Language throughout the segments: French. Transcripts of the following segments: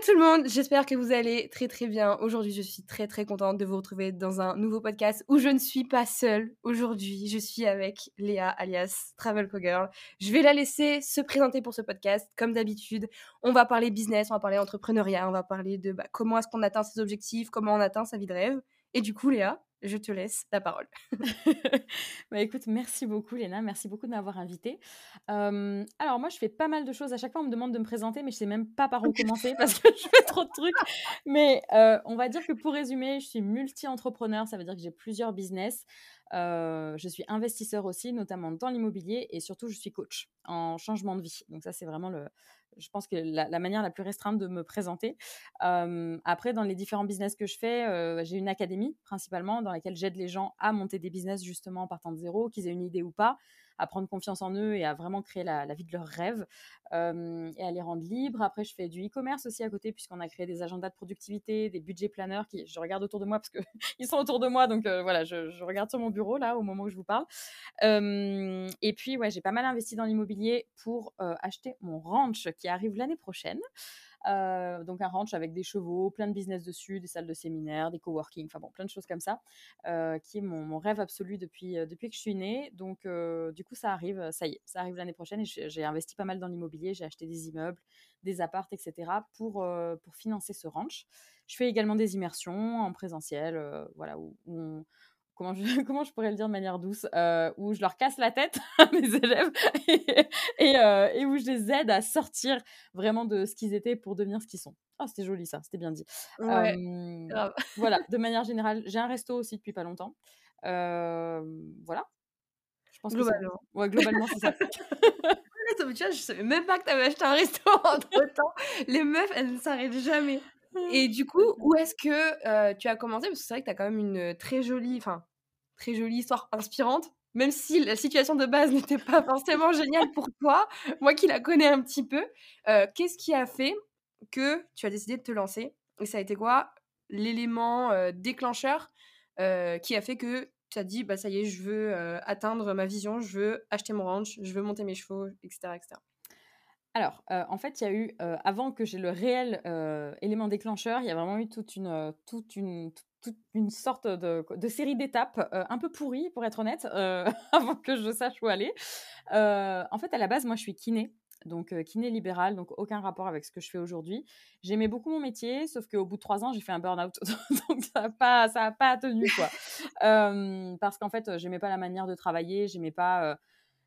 tout le monde, j'espère que vous allez très très bien. Aujourd'hui, je suis très très contente de vous retrouver dans un nouveau podcast où je ne suis pas seule. Aujourd'hui, je suis avec Léa alias Travel Girl. Je vais la laisser se présenter pour ce podcast comme d'habitude. On va parler business, on va parler entrepreneuriat, on va parler de bah, comment est-ce qu'on atteint ses objectifs, comment on atteint sa vie de rêve. Et du coup, Léa, je te laisse la parole. bah écoute, merci beaucoup Léna, merci beaucoup de m'avoir invitée. alors moi, je fais pas mal de choses. À chaque fois, on me demande de me présenter, mais je sais même pas par où commencer parce que je fais trop de trucs. Mais on va dire que pour résumer, je suis multi-entrepreneur, ça veut dire que j'ai plusieurs business. Je suis investisseur aussi, notamment dans l'immobilier, et surtout, je suis coach en changement de vie. Donc ça, c'est vraiment le, je pense que la, manière la plus restreinte de me présenter. après, dans les différents business que je fais, j'ai une académie principalement dans laquelle j'aide les gens à monter des business justement en partant de zéro, qu'ils aient une idée ou pas, à prendre confiance en eux et à vraiment créer la, vie de leurs rêves et à les rendre libres. Après, je fais du e-commerce aussi à côté puisqu'on a créé des agendas de productivité, des budgets planners je regarde autour de moi parce qu'ils sont autour de moi. Donc voilà, je, regarde sur mon bureau là au moment où je vous parle. et puis, ouais, j'ai pas mal investi dans l'immobilier pour acheter mon ranch qui arrive l'année prochaine. Euh, donc un ranch avec des chevaux, plein de business dessus, des salles de séminaire, des coworking, enfin bon, plein de choses comme ça, euh, qui est mon, rêve absolu depuis, euh, depuis que je suis née. Donc du coup, ça arrive, ça y est, ça arrive l'année prochaine j'ai investi pas mal dans l'immobilier, j'ai acheté des immeubles, des appartes, etc. pour, pour financer ce ranch. Je fais également des immersions en présentiel, voilà, où, on, comment je, comment je pourrais le dire de manière douce, euh, où je leur casse la tête à mes élèves et, euh, et, où je les aide à sortir vraiment de ce qu'ils étaient pour devenir ce qu'ils sont. Oh, c'était joli ça, c'était bien dit. Ouais, voilà, de manière générale, j'ai un resto aussi depuis pas longtemps. voilà. Je pense globalement. Que ouais, globalement, c'est ça. tu vois, je savais même pas que tu avais acheté un resto entre temps. Les meufs, elles ne s'arrêtent jamais. Et du coup, où est-ce que tu as commencé? Parce que c'est vrai que tu as quand même une très jolie, enfin, très jolie histoire inspirante. Même si la situation de base n'était pas forcément géniale pour toi, moi qui la connais un petit peu, qu'est-ce qui a fait que tu as décidé de te lancer? Et ça a été quoi l'élément déclencheur qui a fait que tu as dit, bah ça y est, je veux atteindre ma vision, je veux acheter mon ranch, je veux monter mes chevaux, etc. etc. Alors, en fait, il y a eu, avant que j'ai le réel élément déclencheur, il y a vraiment eu toute une, toute une, toute une sorte de, série d'étapes un peu pourries, pour être honnête, avant que je sache où aller. en fait, à la base, moi, je suis kiné. Donc, kiné libéral, donc aucun rapport avec ce que je fais aujourd'hui. J'aimais beaucoup mon métier, sauf qu'au bout de trois ans, j'ai fait un burn-out. donc, ça n'a pas, ça pas tenu, quoi. parce qu'en fait, j'aimais pas la manière de travailler, j'aimais pas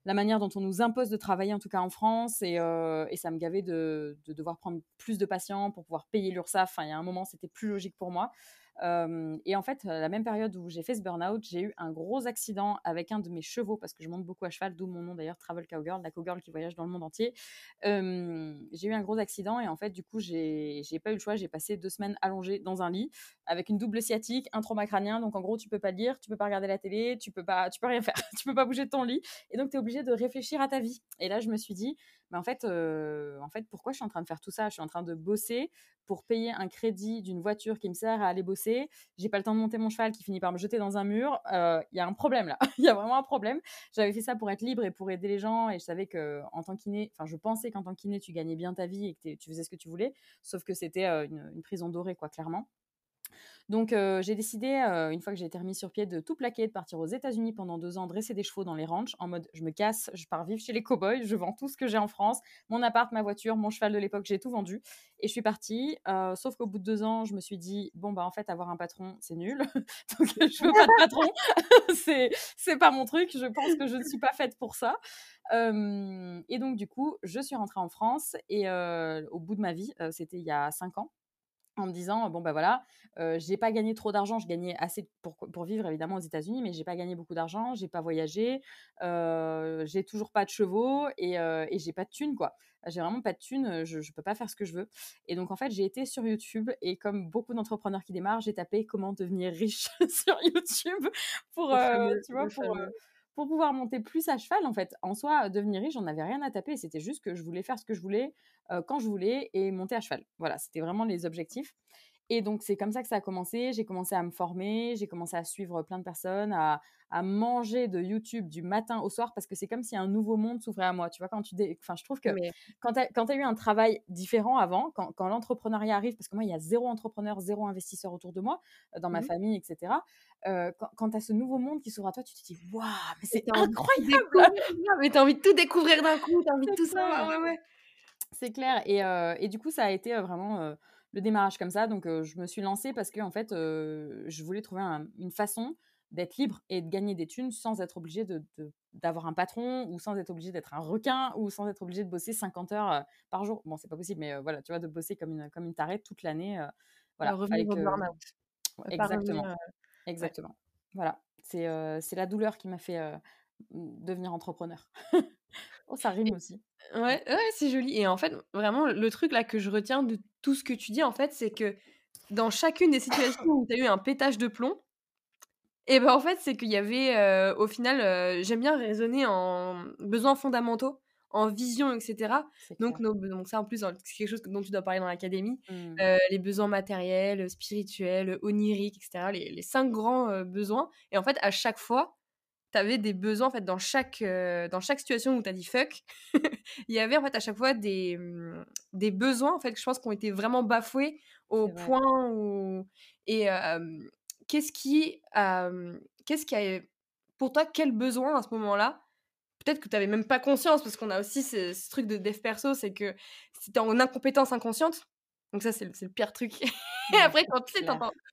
la manière dont on nous impose de travailler, en tout cas en France, et, euh, ça me gavait de, de, devoir prendre plus de patients pour pouvoir payer l'URSSAF. Il y a un moment, c'était plus logique pour moi et en fait, la même période où j'ai fait ce burn-out, j'ai eu un gros accident avec un de mes chevaux, parce que je monte beaucoup à cheval, d'où mon nom d'ailleurs, Travel Cowgirl, la cowgirl qui voyage dans le monde entier. j'ai eu un gros accident et en fait, du coup, j'ai pas eu le choix. J'ai passé deux semaines allongée dans un lit avec une double sciatique, un trauma crânien. Donc en gros, tu peux pas lire, tu peux pas regarder la télé, tu peux pas, tu peux rien faire, tu peux pas bouger de ton lit. Et donc, tu es obligé de réfléchir à ta vie. Et là, je me suis dit, mais en fait, en fait, pourquoi je suis en train de faire tout ça? Je suis en train de bosser pour payer un crédit d'une voiture qui me sert à aller bosser. J'ai pas le temps de monter mon cheval qui finit par me jeter dans un mur. Il y a un problème là. Il y a vraiment un problème. J'avais fait ça pour être libre et pour aider les gens et je savais que en tant qu'iné, enfin, je pensais qu'en tant qu'iné, tu gagnais bien ta vie et que tu faisais ce que tu voulais. Sauf que c'était une, une prison dorée, quoi, clairement. Donc j'ai décidé, une fois que j'ai été remis sur pied, de tout plaquer, de partir aux États-Unis pendant deux ans, dresser des chevaux dans les ranchs, en mode je me casse, je pars vivre chez les cowboys, je vends tout ce que j'ai en France, mon appart, ma voiture, mon cheval de l'époque, j'ai tout vendu. Et je suis partie. sauf qu'au bout de deux ans, je me suis dit, bon, bah en fait, avoir un patron, c'est nul. donc je veux pas de patron. c'est, c'est pas mon truc. Je pense que je ne suis pas faite pour ça. et donc, du coup, je suis rentrée en France et au bout de ma vie, c'était il y a cinq ans en me disant bon bah voilà j'ai pas gagné trop d'argent je gagnais assez pour, pour vivre évidemment aux États-Unis mais j'ai pas gagné beaucoup d'argent j'ai pas voyagé j'ai toujours pas de chevaux et, et j'ai pas de thunes quoi. J'ai vraiment pas de thunes je, je peux pas faire ce que je veux et donc en fait j'ai été sur YouTube et comme beaucoup d'entrepreneurs qui démarrent j'ai tapé comment devenir riche sur YouTube pour tu vois pour pour pouvoir monter plus à cheval, en fait. En soi, devenir riche, j'en avais rien à taper. C'était juste que je voulais faire ce que je voulais, quand je voulais, et monter à cheval. Voilà, c'était vraiment les objectifs. Et donc, c'est comme ça que ça a commencé. J'ai commencé à me former, j'ai commencé à suivre plein de personnes, à, à manger de YouTube du matin au soir parce que c'est comme si un nouveau monde s'ouvrait à moi. Tu vois, quand tu. Enfin, je trouve que quand tu as, eu un travail différent avant, quand, quand l'entrepreneuriat arrive, parce que moi, il y a zéro entrepreneur, zéro investisseur autour de moi, euh, dans ma mmh famille, etc. Euh, quand, tu as ce nouveau monde qui s'ouvre à toi, tu te dis Waouh, mais c'est incroyable Mais tu as envie de tout découvrir d'un coup, tu as envie de tout ça. Ouais, ouais. C'est clair. Et, euh, et, du coup, ça a été vraiment le démarrage comme ça. Donc, je me suis lancée parce que, en fait, je voulais trouver une façon d'être libre et de gagner des thunes sans être obligé de, d'avoir un patron ou sans être obligé d'être un requin ou sans être obligé de bosser 50 heures par jour. Bon, c'est pas possible, mais voilà, tu vois, de bosser comme une, comme une tarée toute l'année. voilà, revenir au burn-out. Exactement. Exactement. Voilà, c'est, c'est la douleur qui m'a fait devenir entrepreneur. oh, ça rime aussi. Ouais, ouais c'est joli. Et en fait, vraiment, le truc là que je retiens de tout ce que tu dis, en fait, c'est que dans chacune des situations où tu as eu un pétage de plomb, et ben en fait, c'est qu'il y avait, au final, j'aime bien raisonner en besoins fondamentaux, en vision, etc. Donc, nos, donc ça, en plus, c'est quelque chose dont tu dois parler dans l'académie. Mmh. les besoins matériels, spirituels, oniriques, etc. Les, les cinq grands besoins. Et en fait, à chaque fois, tu avais des besoins en fait dans chaque dans chaque situation où tu as dit fuck il y avait en fait à chaque fois des mmh, des besoins en fait que je pense ont été vraiment bafoués au point où et qu'est-ce qui qu'est-ce qui a pour toi quel besoin à ce moment-là? Peut-être que tu n'avais même pas conscience parce qu'on a aussi ce, truc de dev perso c'est que c'était en incompétence inconsciente donc ça c'est le, le, pire truc. Et après quand tu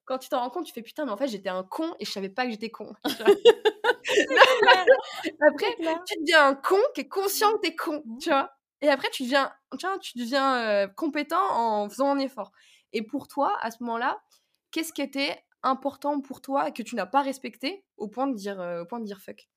quand tu t'en rends compte tu fais putain mais en fait j'étais un con et je savais pas que j'étais con après, tu deviens un con qui est conscient que t'es con, mmh. tu vois. Et après, tu deviens, tu, vois, tu deviens euh, compétent en faisant un effort. Et pour toi, à ce moment-là, qu'est-ce qui était important pour toi et que tu n'as pas respecté au point de dire, euh, au point de dire fuck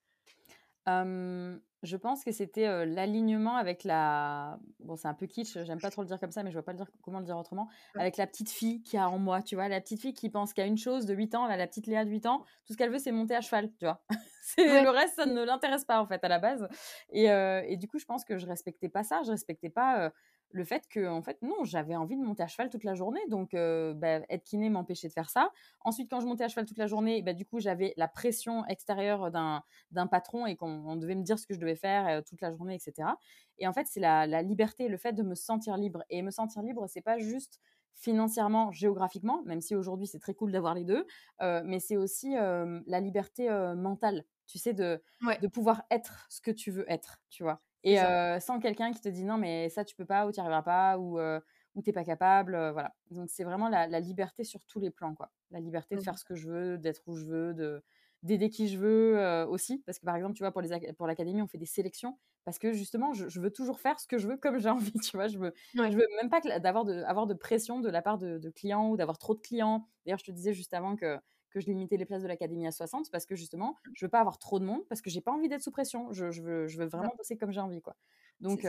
je pense que c'était l'alignement avec la. Bon, c'est un peu kitsch, j'aime pas trop le dire comme ça, mais je vois pas le dire, comment le dire autrement. Avec la petite fille qui a en moi, tu vois, la petite fille qui pense qu'à une chose de 8 ans, là, la petite Léa de 8 ans, tout ce qu'elle veut, c'est monter à cheval, tu vois. Le reste, ça ne l'intéresse pas, en fait, à la base. Et, et, du coup, je pense que je respectais pas ça, je respectais pas le fait que, en fait, non, j'avais envie de monter à cheval toute la journée. Donc, bah, être kiné m'empêchait de faire ça. Ensuite, quand je montais à cheval toute la journée, bah, du coup, j'avais la pression extérieure d'un patron et qu'on devait me dire ce que je devais faire toute la journée, etc. Et en fait, c'est la, liberté, le fait de me sentir libre. Et me sentir libre, c'est pas juste financièrement, géographiquement, même si aujourd'hui c'est très cool d'avoir les deux, mais c'est aussi la liberté mentale, tu sais, de, de pouvoir être ce que tu veux être, tu vois. Et sans quelqu'un qui te dit non, mais ça, tu peux pas, ou tu n'y arriveras pas, ou, ou t'es pas capable. voilà. Donc, c'est vraiment la, liberté sur tous les plans, quoi. La liberté de faire ce que je veux, d'être où je veux, de d'aider qui je veux aussi. Parce que, par exemple, tu vois, pour, les, pour l'académie, on fait des sélections. Parce que, justement, je, veux toujours faire ce que je veux comme j'ai envie, tu vois? Je veux, je veux même pas d'avoir de, avoir de pression de la part de, de clients ou d'avoir trop de clients. D'ailleurs, je te disais juste avant que que je limitais les places de l'académie à 60 parce que justement, mmh. je veux pas avoir trop de monde parce que j'ai pas envie d'être sous pression. Je, je, veux, je veux vraiment bosser comme j'ai envie, quoi. Donc,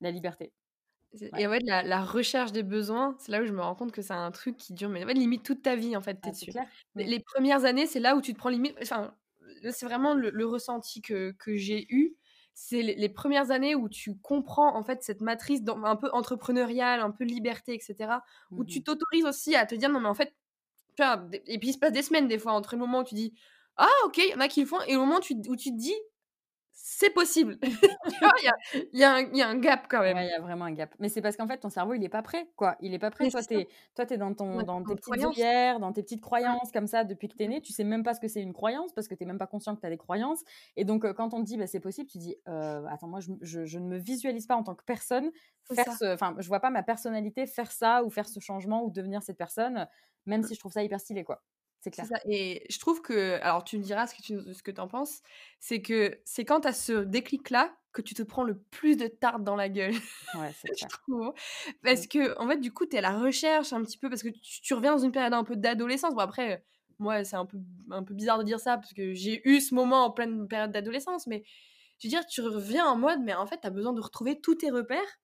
la liberté. Et ouais, la, la, recherche des besoins, c'est là où je me rends compte que c'est un truc qui dure, mais limite toute ta vie, en fait, t'es ah, dessus. Les, premières années, c'est là où tu te prends limite. Enfin, c'est vraiment le, ressenti que, que j'ai eu. C'est les, premières années où tu comprends, en fait, cette matrice un peu entrepreneuriale, un peu liberté, etc. Où tu mmh t'autorises aussi à te dire, non, mais en fait, et puis il se passe des semaines des fois entre le moment où tu dis ah ok il y en a qui le font et le moment où tu, où tu te dis c'est possible. il y a, y, a un gap quand même. Il y a vraiment un gap. Mais c'est parce qu'en fait, ton cerveau, il est pas prêt. quoi. Il est pas prêt. toi, tu es, es dans, ton, dans tes petites œillères, dans tes petites croyances comme ça depuis que tu es né. Tu sais même pas ce que c'est une croyance parce que tu même pas conscient que tu as des croyances. Et donc, quand on te dit bah, c'est possible, tu dis attends, moi, je, je, ne me visualise pas en tant que personne faire ce. Enfin, je vois pas ma personnalité faire ça ou faire ce changement ou devenir cette personne, même mmh. si je trouve ça hyper stylé. quoi. C'est clair. Ça. Et je trouve que, alors tu me diras ce que tu ce que en penses, c'est que c'est quand tu as ce déclic-là que tu te prends le plus de tarte dans la gueule. Ouais, c'est clair. Parce que, en fait, du coup, tu es à la recherche un petit peu, parce que tu, reviens dans une période un peu d'adolescence. Bon, après, moi, c'est un peu, un peu bizarre de dire ça, parce que j'ai eu ce moment en pleine période d'adolescence, mais je veux dire, tu reviens en mode, mais en fait, tu as besoin de retrouver tous tes repères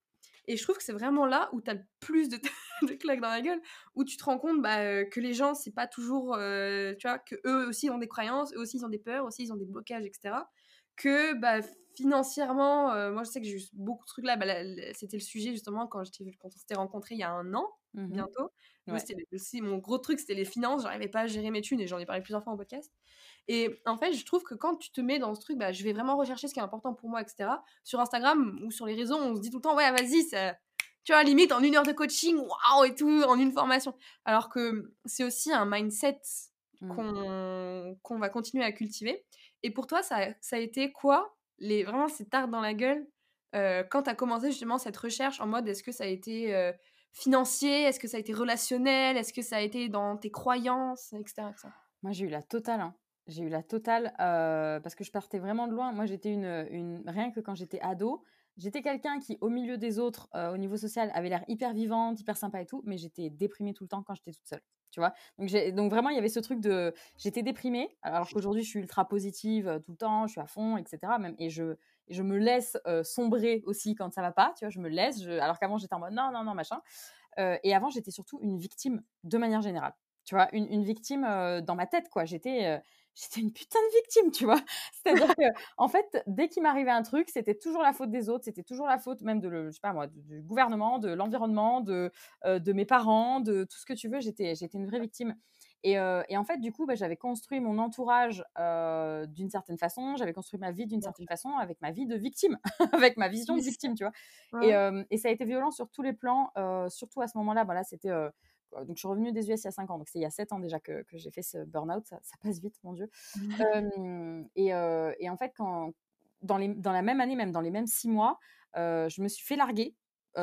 et je trouve que c'est vraiment là où tu as le plus de, de, claques dans la gueule, où tu te rends compte bah, que les gens, c'est pas toujours, euh, tu vois, que eux aussi ont des croyances, eux aussi ils ont des peurs, aussi ils ont des blocages, etc. Que bah, financièrement, euh, moi je sais que j'ai eu beaucoup de trucs là, bah, c'était le sujet justement quand, quand on s'était rencontrés il y a un an, mmh bientôt. Moi, c'était aussi mon gros truc, c'était les finances. J'arrivais pas à gérer mes thunes et j'en ai parlé plusieurs fois en podcast. Et en fait, je trouve que quand tu te mets dans ce truc, bah, je vais vraiment rechercher ce qui est important pour moi, etc. Sur Instagram ou sur les réseaux, on se dit tout le temps, ouais, vas-y, ça... tu vois, limite en une heure de coaching, waouh, et tout, en une formation. Alors que c'est aussi un mindset mmh. qu'on va continuer à cultiver. Et pour toi, ça, ça a été quoi les, Vraiment, c'est tard dans la gueule euh, quand tu as commencé justement cette recherche en mode est-ce que ça a été euh, financier Est-ce que ça a été relationnel Est-ce que ça a été dans tes croyances, etc. Moi, j'ai eu la totale. Hein. J'ai eu la totale euh, parce que je partais vraiment de loin. Moi, j'étais une, Rien que quand j'étais ado, j'étais quelqu'un qui, au milieu des autres, euh, au niveau social, avait l'air hyper vivante, hyper sympa et tout, mais j'étais déprimée tout le temps quand j'étais toute seule. Tu vois donc, donc, vraiment, il y avait ce truc de. J'étais déprimée, alors qu'aujourd'hui, je suis ultra positive euh, tout le temps, je suis à fond, etc. Même, et je, je me laisse sombrer aussi quand ça va pas, tu vois, je me laisse, alors qu'avant, j'étais en mode non, non, non, machin. et avant, j'étais surtout une victime de manière générale. Tu vois, une, une victime dans ma tête, quoi. J'étais j'étais une putain de victime, tu vois. C'est-à-dire que, en fait, dès qu'il m'arrivait un truc, c'était toujours la faute des autres, c'était toujours la faute même de, le, je sais pas moi, du gouvernement, de l'environnement, de, euh, de mes parents, de tout ce que tu veux. J'étais, j'étais une vraie victime. Et, euh, et en fait, du coup, bah, j'avais construit mon entourage euh, d'une certaine façon, j'avais construit ma vie d'une certaine façon avec ma vie de victime, avec ma vision de victime, tu vois. Et, et, ça a été violent sur tous les plans, surtout à ce moment-là. Voilà, c'était donc je suis revenue des US il y a 5 ans, donc c'est il y a 7 ans déjà que, que j'ai fait ce burn-out, ça, passe vite, mon Dieu. Mmh. et, et, en fait, quand, dans, les, dans la même année, même dans les mêmes 6 mois, je me suis fait larguer.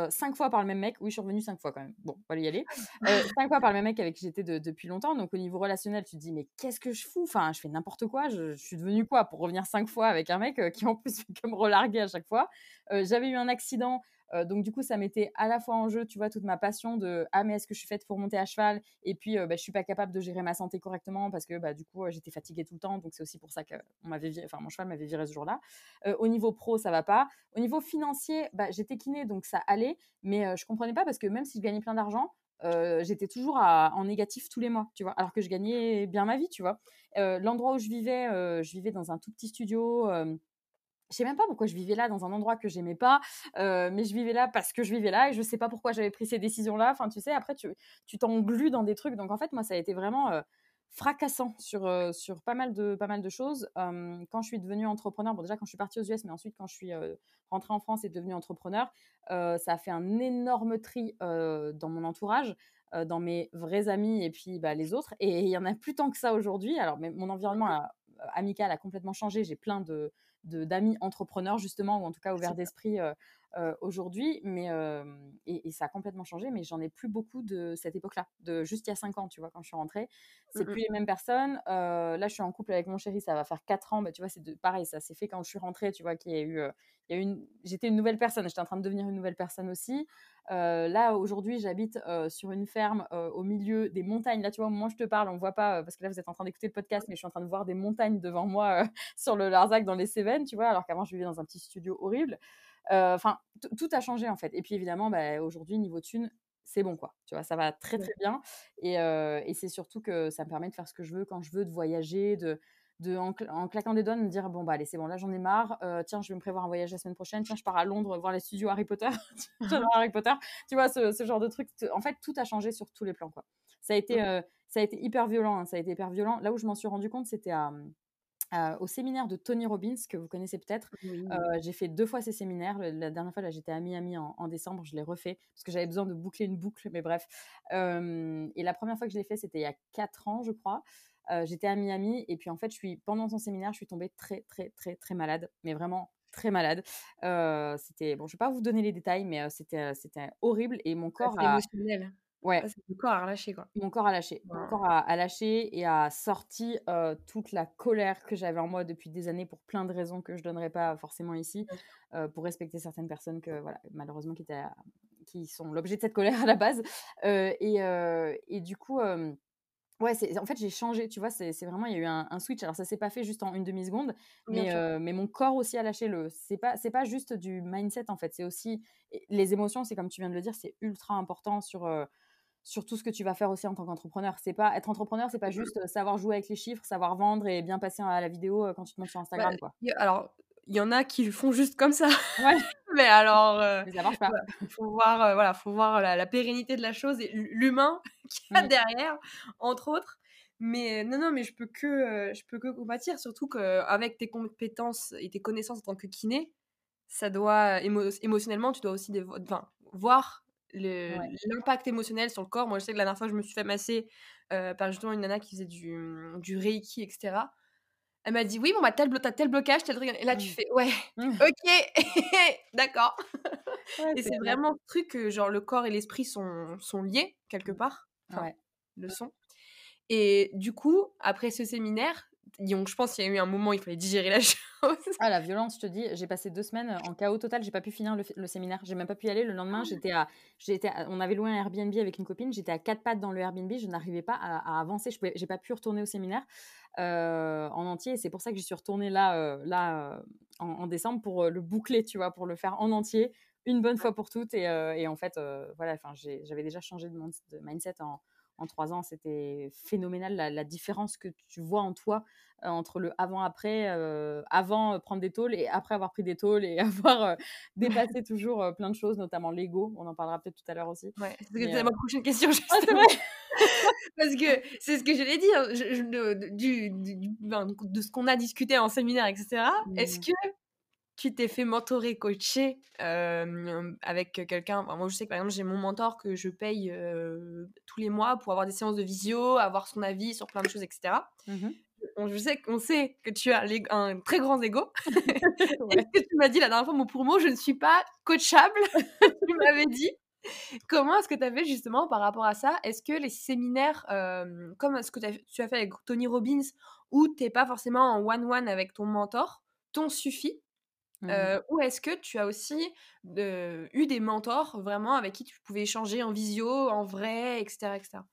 5 fois par le même mec, oui, je suis revenue 5 fois quand même. Bon, on va y aller. 5 fois par le même mec avec qui j'étais depuis longtemps. Donc, au niveau relationnel, tu te dis, mais qu'est-ce que je fous? Enfin, je fais n'importe quoi. Je, suis devenue quoi? Pour revenir 5 fois avec un mec qui en plus fait que me relarguer à chaque fois J'avais eu un accident euh, donc du coup, ça mettait à la fois en jeu, tu vois, toute ma passion de ah mais est-ce que je suis faite pour monter à cheval? Et puis euh, bah, je suis pas capable de gérer ma santé correctement parce que bah, du coup euh, j'étais fatiguée tout le temps. Donc c'est aussi pour ça que m'avait enfin mon cheval m'avait viré ce jour-là. au niveau pro, ça va pas. Au niveau financier, bah, j'étais kiné donc ça allait, mais je comprenais pas parce que même si je gagnais plein d'argent, j'étais toujours en négatif tous les mois, tu vois, alors que je gagnais bien ma vie, tu vois. L'endroit où je vivais, je vivais dans un tout petit studio je sais même pas pourquoi je vivais là dans un endroit que j'aimais pas, mais je vivais là parce que je vivais là et je sais pas pourquoi j'avais pris ces décisions-là. Enfin, tu sais, après, tu tu t'englues dans des trucs. Donc, en fait, moi, ça a été vraiment fracassant sur, sur pas, mal de, pas mal de choses. quand je suis devenue entrepreneur, bon, déjà quand je suis partie aux US, mais ensuite quand je suis rentrée en France et devenue entrepreneur, ça a fait un énorme tri dans mon entourage. dans mes vrais amis et puis bah, les autres. Et il y en a plus tant que ça aujourd'hui. Alors, mais mon environnement amical a complètement changé. J'ai plein de, d'amis entrepreneurs justement ou en tout cas ouverts d'esprit aujourd'hui mais et, ça a complètement changé mais j'en ai plus beaucoup de cette époque là de juste il y a cinq ans tu vois quand je suis rentrée. C'est mmh. plus les mêmes personnes là je suis en couple avec mon chéri ça va faire quatre ans bah, tu vois c'est pareil ça s'est fait quand je suis rentrée tu vois qu'il y a eu il y a une j'étais une nouvelle personne j'étais en train de devenir une nouvelle personne aussi. Là aujourd'hui j'habite sur une ferme au milieu des montagnes. Là tu vois au moment où je te parle on voit pas parce que là vous êtes en train d'écouter le podcast mais je suis en train de voir des montagnes devant moi sur le Larzac dans les Cévennes tu vois alors qu'avant je vivais dans un petit studio horrible enfin tout a changé en fait et puis évidemment bah, aujourd'hui niveau thune c'est bon quoi tu vois ça va très très bien et, et c'est surtout que ça me permet de faire ce que je veux quand je veux de voyager de de, en, claquant des doigts, me dire bon, bah allez, c'est bon, là j'en ai marre. Euh, tiens, je vais me prévoir un voyage la semaine prochaine. Tiens, je pars à Londres voir les studios Harry Potter. Harry Potter. Tu vois, ce, genre de truc. En fait, tout a changé sur tous les plans. Quoi. Ça, a été, euh, ça a été hyper violent. Hein, ça a été hyper violent. Là où je m'en suis rendu compte, c'était au séminaire de Tony Robbins, que vous connaissez peut-être. Euh, j'ai fait deux fois ces séminaires. La dernière fois, là, j'étais à Miami en, en, décembre. Je l'ai refait parce que j'avais besoin de boucler une boucle. Mais bref. et la première fois que je l'ai fait, c'était il y a quatre ans, je crois. Euh, j'étais à Miami et puis en fait, je suis pendant son séminaire, je suis tombée très très très très malade, mais vraiment très malade. Euh, c'était bon, je vais pas vous donner les détails, mais euh, c'était c'était horrible et mon corps a émotionnel. Ouais. mon corps a lâché quoi. Mon corps a lâché. Mon corps a, lâché et a sorti toute la colère que j'avais en moi depuis des années pour plein de raisons que je donnerai pas forcément ici, pour respecter certaines personnes que voilà malheureusement qui étaient qui sont l'objet de cette colère à la base. et, et du coup Ouais, c'est en fait, j'ai changé, tu vois, c'est vraiment il y a eu un, switch. Alors ça s'est pas fait juste en une demi seconde, mais, mais mon corps aussi a lâché le. C'est pas c'est pas juste du mindset en fait, c'est aussi les émotions. C'est comme tu viens de le dire, c'est ultra important sur sur tout ce que tu vas faire aussi en tant qu'entrepreneur. C'est pas être entrepreneur, c'est pas juste savoir jouer avec les chiffres, savoir vendre et bien passer à la vidéo quand tu te montes sur Instagram, quoi. Alors il y en a qui font juste comme ça. Ouais. Mais alors, heu, Mais ça marche pas. il faut voir, voilà, faut voir la la pérennité de la chose et l'hu l'humain qu'il y a Mmh. derrière, entre autres. Mais non, non, mais je peux que, je peux que compatir, surtout qu'avec tes compétences et tes connaissances en tant que kiné, ça doit émo émotionnellement, tu dois aussi des enfin, voir Ouais. l'impact émotionnel sur le corps. Moi, je sais que la dernière fois, je me suis fait masser, heu, par justement une nana qui faisait du, mmh, du reiki et cetera. Elle m'a dit: «Oui, bon, bah, tel blo tu as tel blocage, tel truc» et là, tu Mmh. fais: «Ouais, Mmh. OK, d'accord». Ouais, Et c'est vraiment ce truc que genre le corps et l'esprit sont sont liés quelque part, enfin, Ouais. le sont. Et du coup, après ce séminaire, donc je pense qu'il y a eu un moment où il fallait digérer la chose. Ah la violence, je te dis, j'ai passé 2 semaines en chaos total, j'ai pas pu finir le le séminaire. J'ai même pas pu y aller. Le lendemain, j'étais à j'étais on avait loué un Airbnb avec une copine, j'étais à 4 pattes dans le Airbnb, je n'arrivais pas à à avancer, je j'ai pas pu retourner au séminaire, heu, en entier et c'est pour ça que j'y suis retournée là, heu, là, en en décembre pour, le boucler, tu vois? Pour le faire en entier, une bonne fois pour toutes et en fait, voilà, enfin, j'avais déjà changé de de mindset en en 3 ans. C'était phénoménal la la différence que tu vois en toi, heu, entre le avant après, heu, avant, heu, prendre des tôles et après avoir pris des tôles et avoir, heu, dépassé toujours, plein de choses, notamment l'ego. On en parlera peut-être tout à l'heure aussi. Ouais, c'était heu ma prochaine question ah c'est justement. Parce que c'est ce que j'allais dire, je je de de du du de ce qu'on a discuté en séminaire et cetera. Est-ce Mmh. que tu t'es fait mentorer, coacher, hem, avec quelqu'un? Enfin, moi, je sais que, par exemple, j'ai mon mentor que je paye, heu, tous les mois pour avoir des séances de visio, avoir son avis sur plein de choses et cetera. Mmh mh. On je sais qu'on sait que tu as un très grand ego. Et Ouais. ce que tu m'as dit la dernière fois mot pour mot: «Je ne suis pas coachable», tu m'avais dit. Comment est-ce que tu as fait justement par rapport à ça? Est-ce que les séminaires, hem, comme ce que tu as tu as fait avec Tony Robbins, où tu es pas forcément en one one avec ton mentor, t'ont suffi? Mmh ou est-ce que tu as aussi, eu des mentors vraiment avec qui tu pouvais échanger en visio, en vrai et cetera et cetera?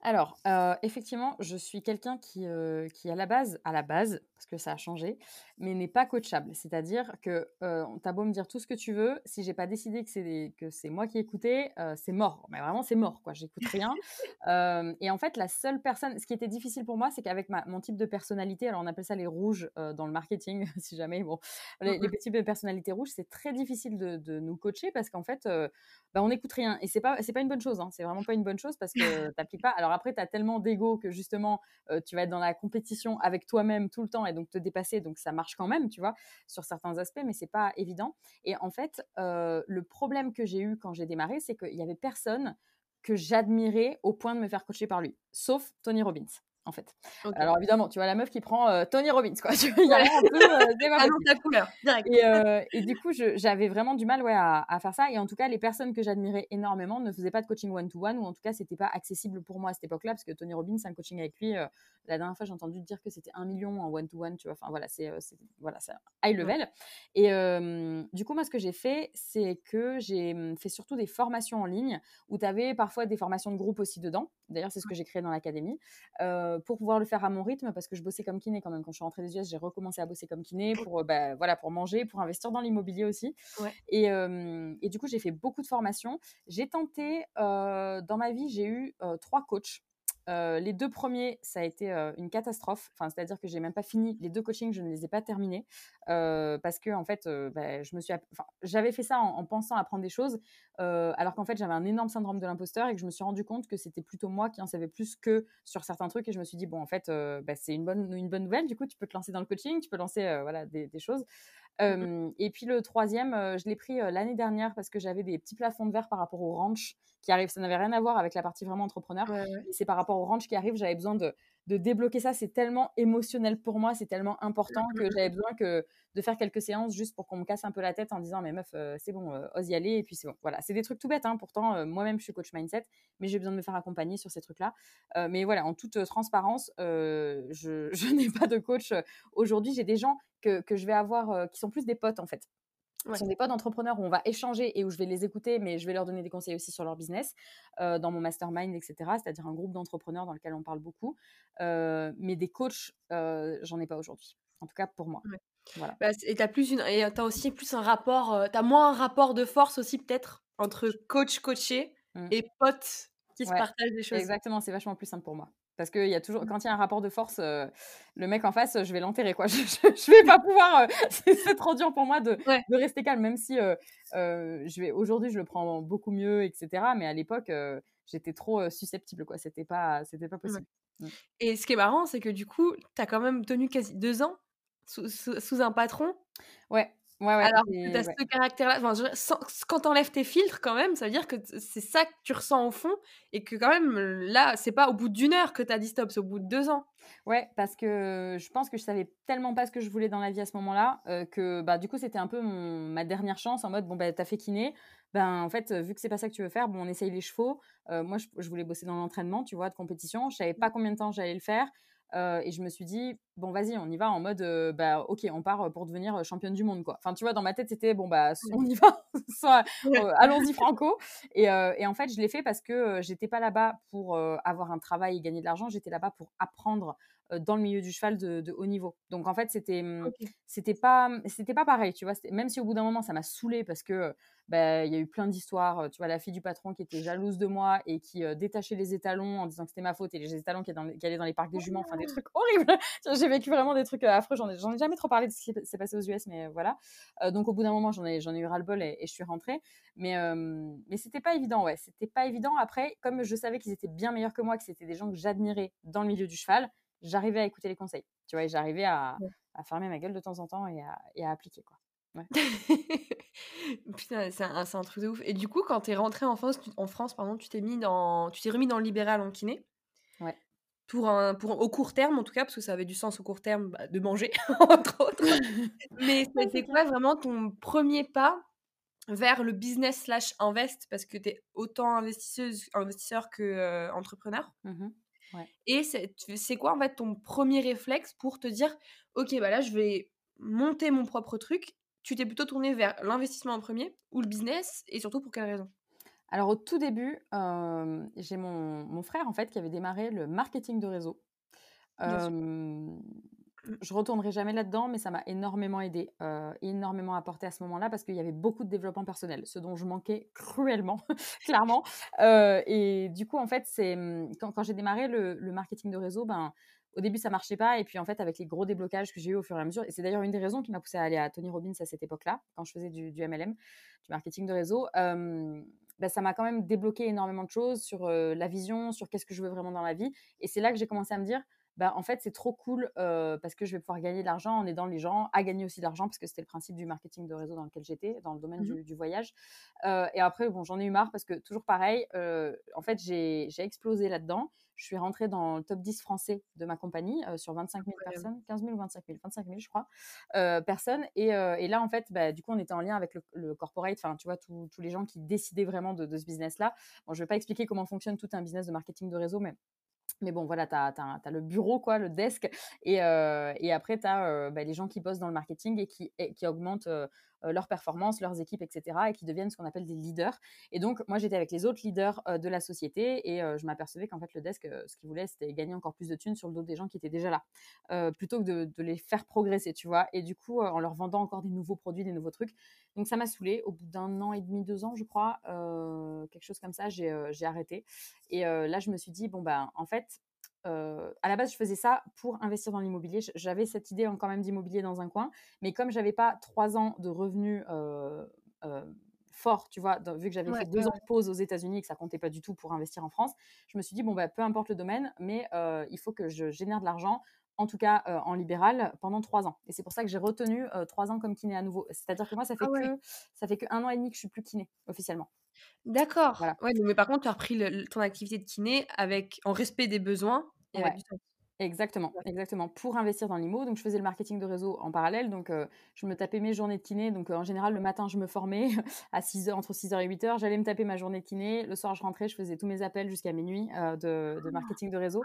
Alors, effectivement, je suis quelqu'un qui, qui à la base à la base, parce que ça a changé, mais n'est pas coachable. C'est-à-dire que, heu, tu as beau me dire tout ce que tu veux, si j'ai pas décidé que c'est des que c'est moi qui écoutais, heu, c'est mort. Mais vraiment, c'est mort, quoi, j'écoute rien. Hem et en fait, la seule personne ce qui était difficile pour moi, c'est qu'avec ma mon type de personnalité, alors on appelle ça les rouges, heu, dans le marketing, si jamais, bon, les les petits de personnalités rouges, c'est très difficile de de nous coacher parce qu'en fait, heu, bah, on n'écoute rien et c'est pas c'est pas une bonne chose, hein. C'est vraiment pas une bonne chose parce que tu appliques pas alors après, tu as tellement d'ego que justement, tu vas être dans la compétition avec toi-même tout le temps et donc te dépasser, donc ça marche quand même, tu vois? Sur certains aspects, mais c'est pas évident et en fait, heu, le problème que j'ai eu quand j'ai démarré, c'est qu'il y avait personne que j'admirais au point de me faire coacher par lui, sauf Tony Robbins, en fait. Alors évidemment, tu vois la meuf qui prend, heu, Tony Robbins, quoi? Il y a pas Annonce possible. ta couleur, direct. Et heu et du coup, j'avais vraiment du mal, ouais, à à faire ça et en tout cas, les personnes que j'admirais énormément ne faisaient pas de coaching one to one ou en tout cas, c'était pas accessible pour moi à cette époque-là parce que Tony Robbins, un coaching avec lui, heu, la dernière fois, j'ai entendu dire que c'était 1 000 000 en one to one, tu vois? Enfin voilà, c'est, c'est voilà, c'est high level et du coup, moi, ce que j'ai fait, c'est que j'ai, mmh, fait surtout des formations en ligne où tu avais parfois des formations de groupe aussi dedans. D'ailleurs, c'est ce que j'ai créé dans l'académie, heu, pour pouvoir le faire à mon rythme parce que je bossais comme kiné quand même. Quand je suis rentrée des US, j'ai recommencé à bosser comme kiné pour, heu, bah, voilà, pour manger, pour investir dans l'immobilier aussi Ouais. et hem et du coup, j'ai fait beaucoup de formations. J'ai tenté, dans ma vie, j'ai eu, 3 coachs. Heu, les 2 premiers, ça a été, heu, une catastrophe. Enfin, c'est-à-dire que j'ai même pas fini les 2 coachings, je ne les ai pas terminés, heu, parce qu'en fait, heu, bah, je me suis enfin, j'avais fait ça en en pensant apprendre des choses, alors qu'en fait, j'avais un énorme syndrome de l'imposteur et que je me suis rendu compte que c'était plutôt moi qui en savais plus qu'eux sur certains trucs et je me suis dit: «Bon, en fait, bah, c'est une bonne une bonne nouvelle, du coup, tu peux te lancer dans le coaching, tu peux lancer, voilà, des choses». Mmh et puis le 3e, heu, je l'ai pris, l'année dernière parce que j'avais des petits plafonds de verre par rapport au ranch qui arrive. Ça n'avait rien à voir avec la partie vraiment entrepreneur, Ouais, ouais. mais c'est par rapport au ranch qui arrive, j'avais besoin de de débloquer ça. C'est tellement émotionnel pour moi, c'est tellement important Mmh que j'avais besoin que de faire quelques séances juste pour qu'on me casse un peu la tête en disant: «Mais meuf, heu, c'est bon, heu, ose y aller et puis c'est bon». Voilà, c'est des trucs tout bêtes, hein, pourtant, heu, moi-même je suis coach mindset, mais j'ai besoin de me faire accompagner sur ces trucs-là. Mais voilà, en toute, transparence, je je n'ai pas de coach, aujourd'hui. J'ai des gens que que je vais avoir, qui sont plus des potes, en fait. Ouais. sont des potes d'entrepreneurs où on va échanger et où je vais les écouter, mais je vais leur donner des conseils aussi sur leur business, heu, dans mon mastermind et cetera. C'est-à-dire un groupe d'entrepreneurs dans lequel on parle beaucoup, heu, mais des coachs, heu, j'en ai pas aujourd'hui. En tout cas pour moi. Ouais. Voilà. Bah, et tu as plus une et tu as aussi plus un rapport, heu, tu as moins un rapport de force aussi peut-être entre coach coaché Mmh. et potes qui se partagent des choses. exactement, c'est vachement plus simple pour moi. Parce qu'il y a toujours, quand il y a un rapport de force, le mec en face, je vais l'enterrer, quoi. Je, je, vais pas pouvoir. c'est trop dur pour moi de, de rester calme, même si je vais aujourd'hui, je le prends beaucoup mieux, etc. Mais à l'époque, j'étais trop susceptible, quoi. C'était pas, c'était pas possible. Mmh. Et ce qui est marrant, c'est que du coup, tu as quand même tenu quasi deux ans sous, sous un patron. Ouais. Ouais, ouais, Alors tu as ce caractère-là, enfin, quand tu enlèves tes filtres quand même, ça veut dire que c'est ça que tu ressens au fond et que quand même là, c'est pas au bout d'une heure que tu as dit stop, c'est au bout de deux ans. Ouais, parce que je pense que je savais tellement pas ce que je voulais dans la vie à ce moment-là que bah du coup c'était un peu ma dernière chance en mode bon bah t'as fait kiné, ben en fait vu que c'est pas ça que tu veux faire, bon on essaye les chevaux. moi je, je, voulais bosser dans l'entraînement, tu vois, de compétition. Je savais pas combien de temps j'allais le faire et je me suis dit, bon, vas-y, on y va en mode, bah, ok, on part pour devenir championne du monde, quoi. Enfin, tu vois, dans ma tête, c'était, bon, bah, on y va, soit, allons-y, Franco. Et, et, en fait, je l'ai fait parce que j'étais pas là-bas pour avoir un travail et gagner de l'argent, j'étais là-bas pour apprendre dans le milieu du cheval de, haut niveau. Donc en fait, c'était mmh, c'était pas c'était pas pareil, tu vois. Même si au bout d'un moment, ça m'a saoulé parce que bah, il y a eu plein d'histoires. Tu vois, la fille du patron qui était jalouse de moi et qui détachait les étalons en disant que c'était ma faute et les étalons qui, allaient dans les parcs des juments, enfin des trucs horribles. J'ai vécu vraiment des trucs affreux. J'en ai, ai, jamais trop parlé de ce qui s'est passé aux US, mais voilà. donc au bout d'un moment, j'en ai, ai eu ras-le-bol et, je suis rentrée. Mais, mais c'était pas évident, ouais. C'était pas évident. Après, comme je savais qu'ils étaient bien meilleurs que moi, que c'était des gens que j'admirais dans le milieu du cheval, j'arrivais à écouter les conseils. Tu vois, j'arrivais à, à, fermer ma gueule de temps en temps et à, et à appliquer, quoi. Ouais. Putain, c'est un, un, truc de ouf. Et du coup, quand tu es rentrée en France, tu, en France pardon, tu t'es mis dans, tu t'es remis dans le libéral en kiné? Ouais. Pour un, pour au court terme en tout cas, parce que ça avait du sens au court terme bah, de manger entre autres. Mais c'était quoi vraiment ton premier pas vers le business slash invest? Parce que tu es autant investisseuse, investisseur que euh, entrepreneur. Et c'est quoi en fait ton premier réflexe pour te dire, ok, bah là je vais monter mon propre truc. Tu t'es plutôt tourné vers l'investissement en premier ou le business et surtout pour quelle raison? Alors au tout début, j'ai mon, mon, frère en fait qui avait démarré le marketing de réseau. Je retournerai jamais là-dedans, mais ça m'a énormément aidé, euh, énormément apporté à ce moment-là parce qu'il y avait beaucoup de développement personnel, ce dont je manquais cruellement, clairement. Euh, et du coup, en fait, c'est mmh, quand, j'ai démarré le, marketing de réseau, ben au début ça marchait pas, et puis en fait avec les gros déblocages que j'ai eu au fur et à mesure, et c'est d'ailleurs une des raisons qui m'a poussé à aller à Tony Robbins à cette époque-là, quand je faisais du, MLM, du marketing de réseau. Euh, ben, ça m'a quand même débloqué énormément de choses sur la vision, sur qu'est-ce que je veux vraiment dans la vie. Et c'est là que j'ai commencé à me dire, bah, en fait, c'est trop cool parce que je vais pouvoir gagner de l'argent en aidant les gens à gagner aussi de l'argent, parce que c'était le principe du marketing de réseau dans lequel j'étais, dans le domaine mmh du, voyage. et après, bon, j'en ai eu marre parce que toujours pareil, en fait, j'ai explosé là-dedans. Je suis rentrée dans le top 10 français de ma compagnie sur 25 000 personnes, 15 000 ou 25 000, 25 000, je crois, personnes. Et, et, là, en fait, bah, du coup, on était en lien avec le, corporate, enfin, tu vois, tous les gens qui décidaient vraiment de, de ce business-là. Bon, je ne vais pas expliquer comment fonctionne tout un business de marketing de réseau, mais mais bon, voilà, tu as, le bureau, quoi, le desk. Et, euh, après, tu as euh, bah, les gens qui bossent dans le marketing et qui, qui augmentent euh, leurs performances, leurs équipes, etc. et qui deviennent ce qu'on appelle des leaders. Et donc, moi, j'étais avec les autres leaders euh, de la société et euh, je m'apercevais qu'en fait, le desk, ce qu'il voulait, c'était gagner encore plus de thunes sur le dos des gens qui étaient déjà là, plutôt que de, de, les faire progresser, tu vois. Et du coup, en leur vendant encore des nouveaux produits, des nouveaux trucs. Donc, ça m'a saoulé. Au bout d'un an et demi, deux ans, je crois, quelque chose comme ça, j'ai arrêté. Et là, je me suis dit, bon, ben, en fait, à la base, je faisais ça pour investir dans l'immobilier. J'avais cette idée quand même d'immobilier dans un coin, mais comme j'avais pas trois ans de revenus forts, tu vois, vu que j'avais fait deux ans de pause aux États-Unis et que ça comptait pas du tout pour investir en France, je me suis dit bon bah peu importe le domaine, mais il faut que je génère de l'argent. En tout cas, en libéral, pendant trois ans. Et c'est pour ça que j'ai retenu trois ans comme kiné à nouveau. C'est-à-dire que moi, ça fait ah que ça fait que un an et demi que je suis plus kiné officiellement. D'accord. Voilà. Ouais, mais par contre, tu as repris ton activité de kiné avec en respect des besoins Exactement, exactement. Pour investir dans l'IMO, donc je faisais le marketing de réseau en parallèle. Donc, je me tapais mes journées de kiné. Donc, en général, le matin, je me formais à 6 heures, entre 6h et 8h. J'allais me taper ma journée de kiné. Le soir, je rentrais, je faisais tous mes appels jusqu'à minuit de, de, marketing de réseau.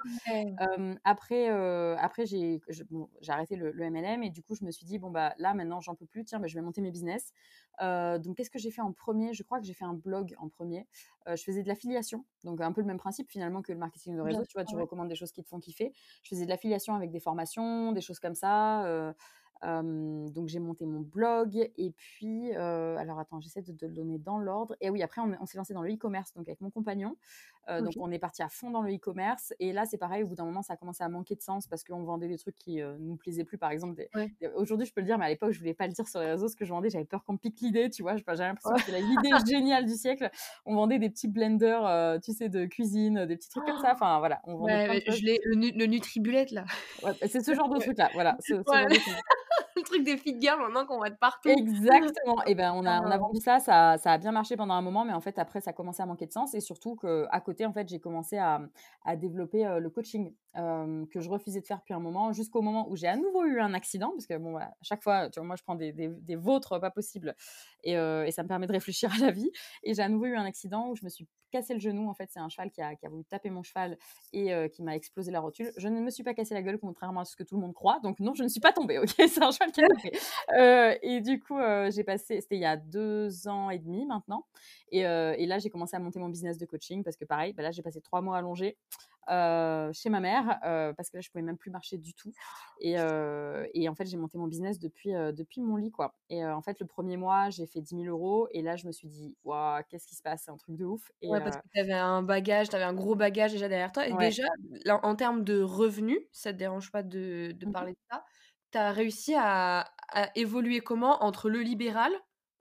après, après j'ai bon, arrêté le, MLM et du coup, je me suis dit, bon, bah là, maintenant, j'en peux plus. Tiens, bah, je vais monter mes business. donc, qu'est-ce que j'ai fait en premier? Je crois que j'ai fait un blog en premier. je faisais de l'affiliation. Donc, un peu le même principe finalement que le marketing de réseau. tu vois, tu recommandes des choses qui te font kiffer je faisais de l'affiliation avec des formations, des choses comme ça. Donc j'ai monté mon blog et puis alors attends j'essaie de te le donner dans l'ordre et oui après on, s'est lancé dans le e-commerce donc avec mon compagnon Donc, on est parti à fond dans le e-commerce. Et là, c'est pareil, au bout d'un moment, ça a commencé à manquer de sens parce qu'on vendait des trucs qui ne nous plaisaient plus. Par exemple, aujourd'hui, je peux le dire, mais à l'époque, je voulais pas le dire sur les réseaux ce que je vendais. J'avais peur qu'on pique l'idée, tu vois. J'avais l'impression que c'était l'idée géniale du siècle. On vendait des petits blenders, tu sais, de cuisine, des petits trucs comme ça. Enfin, voilà. On vendait je le, le Nutribulette, là. c'est ce genre de truc-là. Voilà. Ce, le truc des filles de girl maintenant qu'on voit de partout. Exactement. Et ben on a, on a vendu ça, ça, ça, a bien marché pendant un moment, mais en fait après ça a commencé à manquer de sens et surtout qu'à côté en fait j'ai commencé à, à développer le coaching que je refusais de faire depuis un moment, jusqu'au moment où j'ai à nouveau eu un accident, parce que bon à chaque fois, tu vois, moi je prends des, des, des vôtres pas possibles et, et, ça me permet de réfléchir à la vie. Et j'ai à nouveau eu un accident où je me suis cassé le genou. En fait, c'est un cheval qui a, qui a, voulu taper mon cheval et qui m'a explosé la rotule. Je ne me suis pas cassé la gueule, contrairement à ce que tout le monde croit. Donc non, je ne suis pas tombée. Ok, c'est un cheval euh, et du coup, euh, j'ai passé, c'était il y a deux ans et demi maintenant. Et, euh, là, j'ai commencé à monter mon business de coaching parce que pareil, bah là, j'ai passé trois mois allongés. chez ma mère parce que là je pouvais même plus marcher du tout. Et, et en fait j'ai monté mon business depuis, depuis mon lit quoi. Et en fait le premier mois j'ai fait 10 000 euros. Et là je me suis dit waouh qu'est-ce qui se passe? C'est un truc de ouf. Et, ouais parce que tu avais un bagage tu avais un gros bagage déjà derrière toi. Et déjà en termes de revenus ça te dérange pas de, de mmh parler de ça? Tu as réussi à, évoluer comment? Entre le libéral,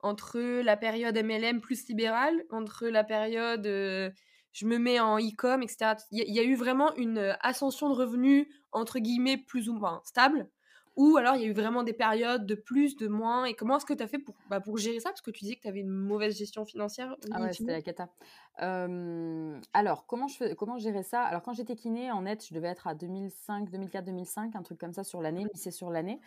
entre la période MLM plus libéral, entre la période je me mets en e-com, etc. Il y, a eu vraiment une ascension de revenus, entre guillemets, plus ou moins stable ou alors il y a eu vraiment des périodes de plus, de moins Et comment est-ce que tu as fait pour, bah, pour gérer ça? Parce que tu disais que tu avais une mauvaise gestion financière. Ah ouais, c'était la cata. alors, comment je, comment gérais ça? Alors, quand j'étais kiné, en net, je devais être à 2005, 2004, 2005, un truc comme ça sur l'année, lycée sur l'année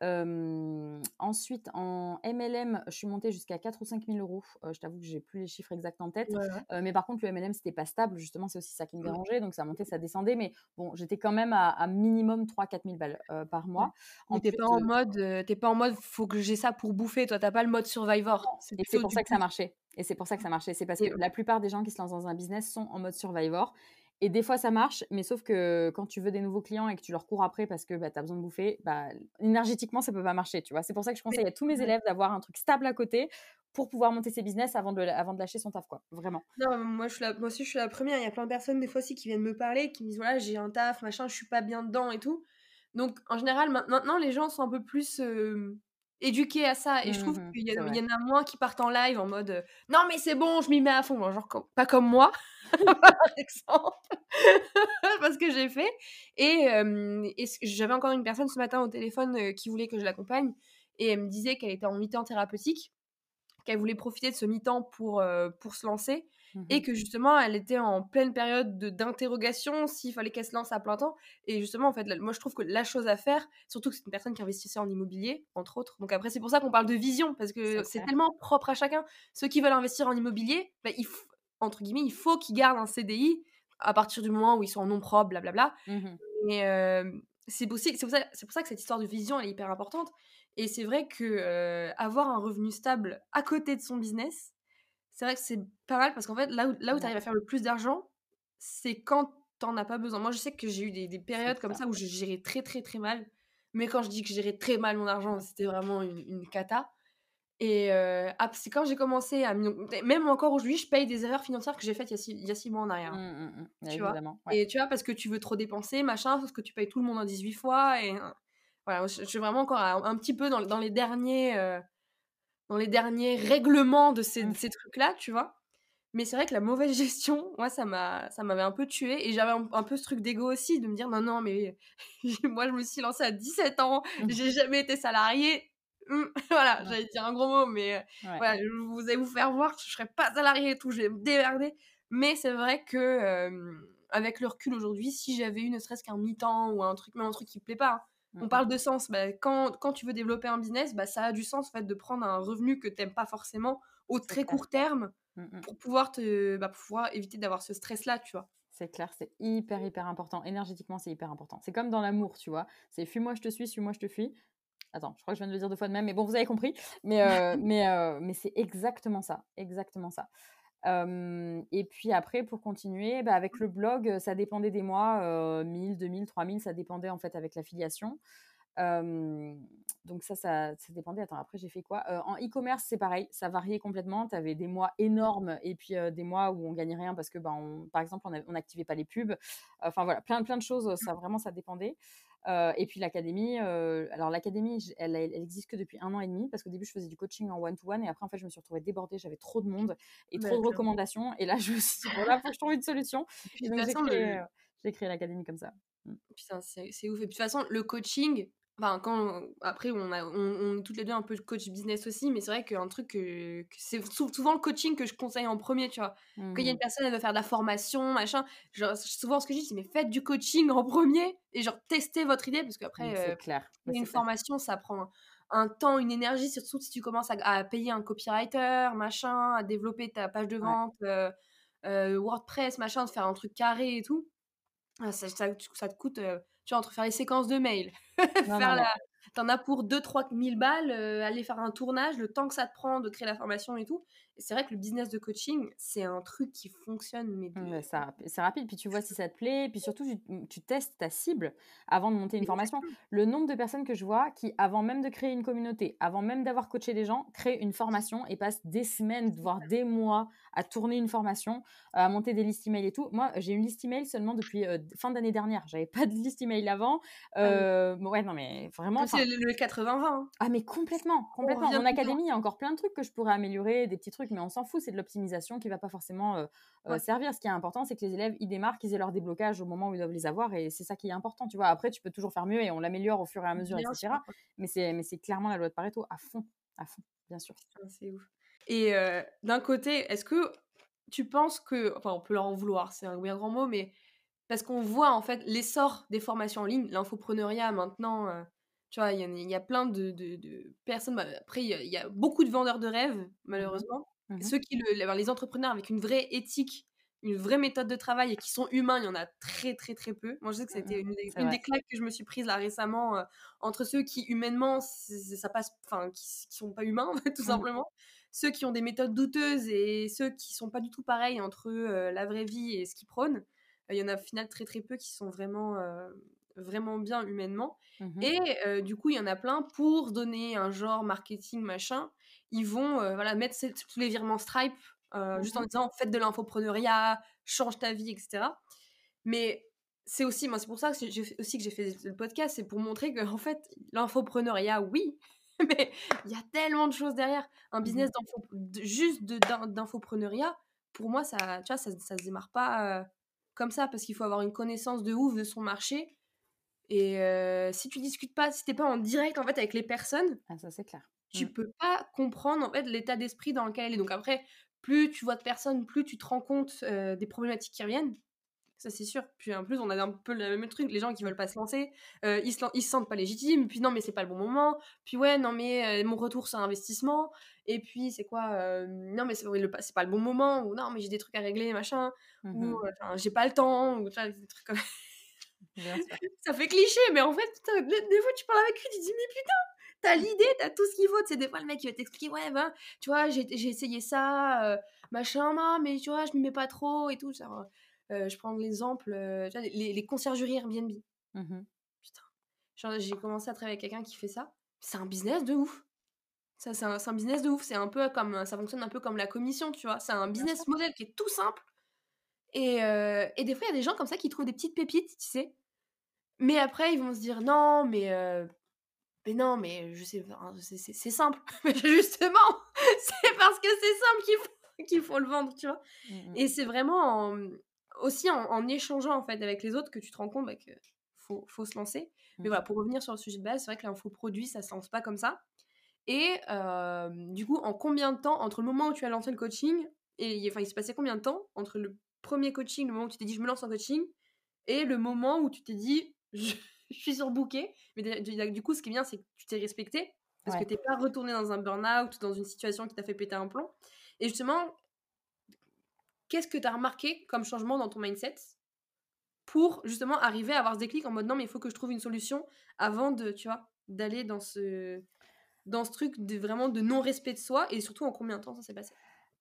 ensuite, en MLM, je suis montée jusqu'à 4 ou 5 000 euros. je t'avoue que j'ai plus les chiffres exacts en tête. mais par contre, le MLM, c'était pas stable. Justement, c'est aussi ça qui me mmh. dérangeait. Donc, ça montait, ça descendait. Mais bon, j'étais quand même à, minimum 3 4 000 balles par mois. Ouais. t'es pas en mode, t'es pas en mode, faut que j'ai ça pour bouffer. Toi, t'as pas le mode survivor. Et c'est pour ça que ça marchait. Et c'est pour ça que ça marchait. C'est parce que la plupart des gens qui se lancent dans un business sont en mode survivor. Et des fois, ça marche, mais sauf que quand tu veux des nouveaux clients et que tu leur cours après parce que bah, tu as besoin de bouffer, bah, énergétiquement, ça peut pas marcher, tu vois. C'est pour ça que je conseille à tous mes élèves d'avoir un truc stable à côté pour pouvoir monter ses business avant de, avant de lâcher son taf, quoi. Vraiment. Non, moi, je suis moi aussi, je suis la première. Il y a plein de personnes, des fois aussi, qui viennent me parler, qui me disent, voilà, j'ai un taf, machin, je suis pas bien dedans et tout. Donc, en général, maintenant, les gens sont un peu plus éduqués à ça. Et je trouve mmh qu'il y, y, en a moins qui partent en live en mode non, mais c'est bon, je m'y mets à fond. Genre, pas comme moi, par exemple, parce que j'ai fait. Et, et j'avais encore une personne ce matin au téléphone qui voulait que je l'accompagne. Et elle me disait qu'elle était en mi-temps thérapeutique, qu'elle voulait profiter de ce mi-temps pour, pour se lancer. Mmh et que justement, elle était en pleine période d'interrogation s'il fallait qu'elle se lance à plein temps. Et justement, en fait, moi, je trouve que la chose à faire, surtout que c'est une personne qui investissait en immobilier, entre autres. Donc après, c'est pour ça qu'on parle de vision, parce que c'est tellement propre à chacun. Ceux qui veulent investir en immobilier, bah, il entre guillemets, il faut qu'ils gardent un CDI à partir du moment où ils sont en nom propre, blablabla. Mmh et c'est pour, pour, ça, pour ça que cette histoire de vision, elle est hyper importante. Et c'est vrai que avoir un revenu stable à côté de son business, c'est vrai que c'est pas mal parce qu'en fait, là où, là où tu arrives à faire le plus d'argent, c'est quand t'en as pas besoin. Moi, je sais que j'ai eu des, des périodes comme ça où je gérais très, très, très mal. Mais quand je dis que je gérais très mal mon argent, c'était vraiment une, une cata. Et euh, c'est quand j'ai commencé à. Même encore aujourd'hui, je paye des erreurs financières que j'ai faites il y, a six, il y a six mois en arrière. Mmh, mmh, mmh. tu vois? Et tu vois, parce que tu veux trop dépenser, machin, parce que tu payes tout le monde en 18 fois. Et voilà, je, suis vraiment encore un, petit peu dans, dans les derniers. Euh, dans les derniers règlements de ces, ces trucs-là, tu vois. Mais c'est vrai que la mauvaise gestion, moi, ça m'a, ça m'avait un peu tué. Et j'avais un, peu ce truc d'ego aussi, de me dire non, non, mais moi, je me suis lancée à 17 ans, j'ai jamais été salariée. Hum, voilà, j'allais dire un gros mot, mais voilà, vous allez vous faire voir que je serai pas salariée et tout, je vais me démerder. Mais c'est vrai que, avec le recul aujourd'hui, si j'avais eu ne serait-ce qu'un mi-temps ou un truc, même un truc qui me plaît pas, hein, on mmh. parle de sens. Bah, quand, quand, tu veux développer un business, bah, ça a du sens en fait, de prendre un revenu que tu n'aimes pas forcément au très court terme mmh, mmh. pour pouvoir, te, bah, pouvoir éviter d'avoir ce stress-là, tu vois. C'est clair, c'est hyper, hyper important. Énergétiquement, c'est hyper important. C'est comme dans l'amour, tu vois. C'est fuis-moi, je te suis, suis-moi, je te fuis. Attends, je crois que je viens de le dire deux fois de même, mais bon, vous avez compris. Mais, euh, mais, euh, mais c'est exactement ça. Exactement ça et puis après, pour continuer, bah, avec le blog, ça dépendait des mois, 1000, 2000, 3000, ça dépendait en fait avec l'affiliation. donc ça, ça, ça, dépendait. Attends, après, j'ai fait quoi? En e-commerce, c'est pareil, ça variait complètement. Tu avais des mois énormes et puis des mois où on gagnait rien parce que, ben, par exemple, on n'activait pas les pubs. Enfin voilà, plein, plein de choses. Ça, vraiment, ça dépendait. Et puis l'académie, alors l'académie, elle, elle, existe que depuis un an et demi parce qu'au début je faisais du coaching en one-to-one et après en fait je me suis retrouvée débordée, j'avais trop de monde et trop de recommandations et là je me suis dit voilà, faut que je trouve une solution. donc j'ai créé, créé l'académie comme ça. Mmh. Putain, c'est ouf. Et puis de toute façon, le coaching, Enfin, quand, après, on, a, on, est toutes les deux un peu coach business aussi, mais c'est vrai qu'un truc que, c'est souvent le coaching que je conseille en premier, tu vois. Quand il y a une mmh. personne, elle veut faire de la formation, machin, genre, souvent ce que je dis, c'est mais faites du coaching en premier et genre testez votre idée, parce qu'après, euh, clair. une formation, ça prend un temps, une énergie, surtout si tu commences à, payer un copywriter, machin, à développer ta page de vente, euh, euh, WordPress, machin, de faire un truc carré et tout. Ah, ça, ça, ça te coûte tu vois, entre faire les séquences de mails, faire la... T'en as pour 2-3 000 balles, euh, aller faire un tournage, le temps que ça te prend de créer la formation et tout. C'est vrai que le business de coaching, c'est un truc qui fonctionne. Mais c'est rapide, puis tu vois si ça te plaît, puis surtout tu, testes ta cible avant de monter une formation. Le nombre de personnes que je vois qui, avant même de créer une communauté, avant même d'avoir coaché des gens, créent une formation et passent des semaines, voire des mois à tourner une formation, à monter des listes email et tout. Moi, j'ai une liste email seulement depuis euh, fin d'année dernière. J'avais pas de liste email avant. Ah ouais, non, mais vraiment. C'est le 80-20. Hein. Ah, mais complètement, complètement. Mon académie, il y a encore plein de trucs que je pourrais améliorer, des petits trucs, mais on s'en fout. C'est de l'optimisation qui va pas forcément euh, euh, servir. Ce qui est important, c'est que les élèves, ils démarrent, qu'ils aient leur déblocage au moment où ils doivent les avoir, et c'est ça qui est important. Tu vois, après, tu peux toujours faire mieux et on l'améliore au fur et à mesure, etc. Mais c'est, mais c'est clairement la loi de Pareto à fond, à fond, bien sûr. C'est ouf. Et euh, d'un côté, est-ce que tu penses que, enfin, on peut leur en vouloir, c'est un bien grand mot, mais parce qu'on voit en fait l'essor des formations en ligne, l'infopreneuriat maintenant, tu vois, il y, a plein de, de, personnes. Bah, après, il y, a beaucoup de vendeurs de rêves, mmh malheureusement. Mmh Ceux qui, le, les entrepreneurs avec une vraie éthique, une vraie méthode de travail et qui sont humains, il y en a très très très peu. Moi, je sais que c'était mmh une, une des claques que je me suis prise là récemment entre ceux qui humainement, ça passe, enfin, qui, qui, sont pas humains tout simplement. Ceux qui ont des méthodes douteuses et ceux qui sont pas du tout pareils entre la vraie vie et ce qu'ils prônent. Il y en a au final très très peu qui sont vraiment vraiment bien humainement. Mmh et du coup, il y en a plein pour donner un genre marketing machin. Ils vont voilà, mettre tous les virements Stripe mmh juste en disant faites de l'infopreneuriat, change ta vie, etc. Mais c'est aussi, moi, c'est pour ça que j'ai aussi que j'ai fait le podcast, c'est pour montrer que en fait, l'infopreneuriat, oui, mais il y a tellement de choses derrière. Un mmh business juste d'infopreneuriat, pour moi, ça, tu vois, ça, ça se démarre pas comme ça parce qu'il faut avoir une connaissance de ouf de son marché et si tu discutes pas, si t'es pas en direct en fait avec les personnes, ah, ça c'est clair. Tu mmh. peux pas comprendre en fait l'état d'esprit dans lequel elle est. Donc après, plus tu vois de personnes, plus tu te rends compte des problématiques qui reviennent. Ça c'est sûr. Puis en plus, on a un peu le même truc. Les gens qui veulent pas se lancer, ils, se, ils se sentent pas légitimes. Puis non, mais c'est pas le bon moment. Puis ouais, non mais mon retour c'est un investissement. Et puis c'est quoi Non mais c'est pas le bon moment. Ou non mais j'ai des trucs à régler machin. Ou mmh j'ai pas le temps. Ou des trucs comme ça fait cliché, mais en fait, putain, des fois, tu parles avec lui, tu te dis, mais putain, t'as l'idée, t'as tout ce qu'il faut. Tu sais, des fois, le mec, il va t'expliquer, ouais, ben, tu vois, j'ai essayé ça, euh, machin, mais tu vois, je m'y mets pas trop et tout. Genre, euh, je prends l'exemple, euh, les, les, conciergeries Airbnb. Mmh putain. J'ai commencé à travailler avec quelqu'un qui fait ça. C'est un business de ouf. Ça, c'est un, un, business de ouf. C'est un peu comme, ça fonctionne un peu comme la commission, tu vois. C'est un business model qui est tout simple. Et, et des fois, il y a des gens comme ça qui trouvent des petites pépites, tu sais. Mais après, ils vont se dire non, mais, mais non, mais je sais, c'est simple. Mais justement, c'est parce que c'est simple qu'il faut, qu'il faut le vendre, tu vois. Mmh Et c'est vraiment aussi en, échangeant en fait avec les autres que tu te rends compte bah, qu'il faut, faut, se lancer. Mais mmh voilà, pour revenir sur le sujet de base, c'est vrai que l'infoproduit, ça se lance pas comme ça. Et du coup, en combien de temps, entre le moment où tu as lancé le coaching, et enfin, il se passait combien de temps entre le premier coaching, le moment où tu t'es dit je me lance en coaching, et le moment où tu t'es dit je, suis surbooké. Mais du coup, ce qui est bien, c'est que tu t'es respecté parce que tu n'es pas retourné dans un burn-out ou dans une situation qui t'a fait péter un plomb. Et justement, qu'est-ce que tu as remarqué comme changement dans ton mindset pour justement arriver à avoir ce déclic en mode non, mais il faut que je trouve une solution avant de, tu vois, d'aller dans ce, dans ce truc de vraiment de non-respect de soi et surtout en combien de temps ça s'est passé?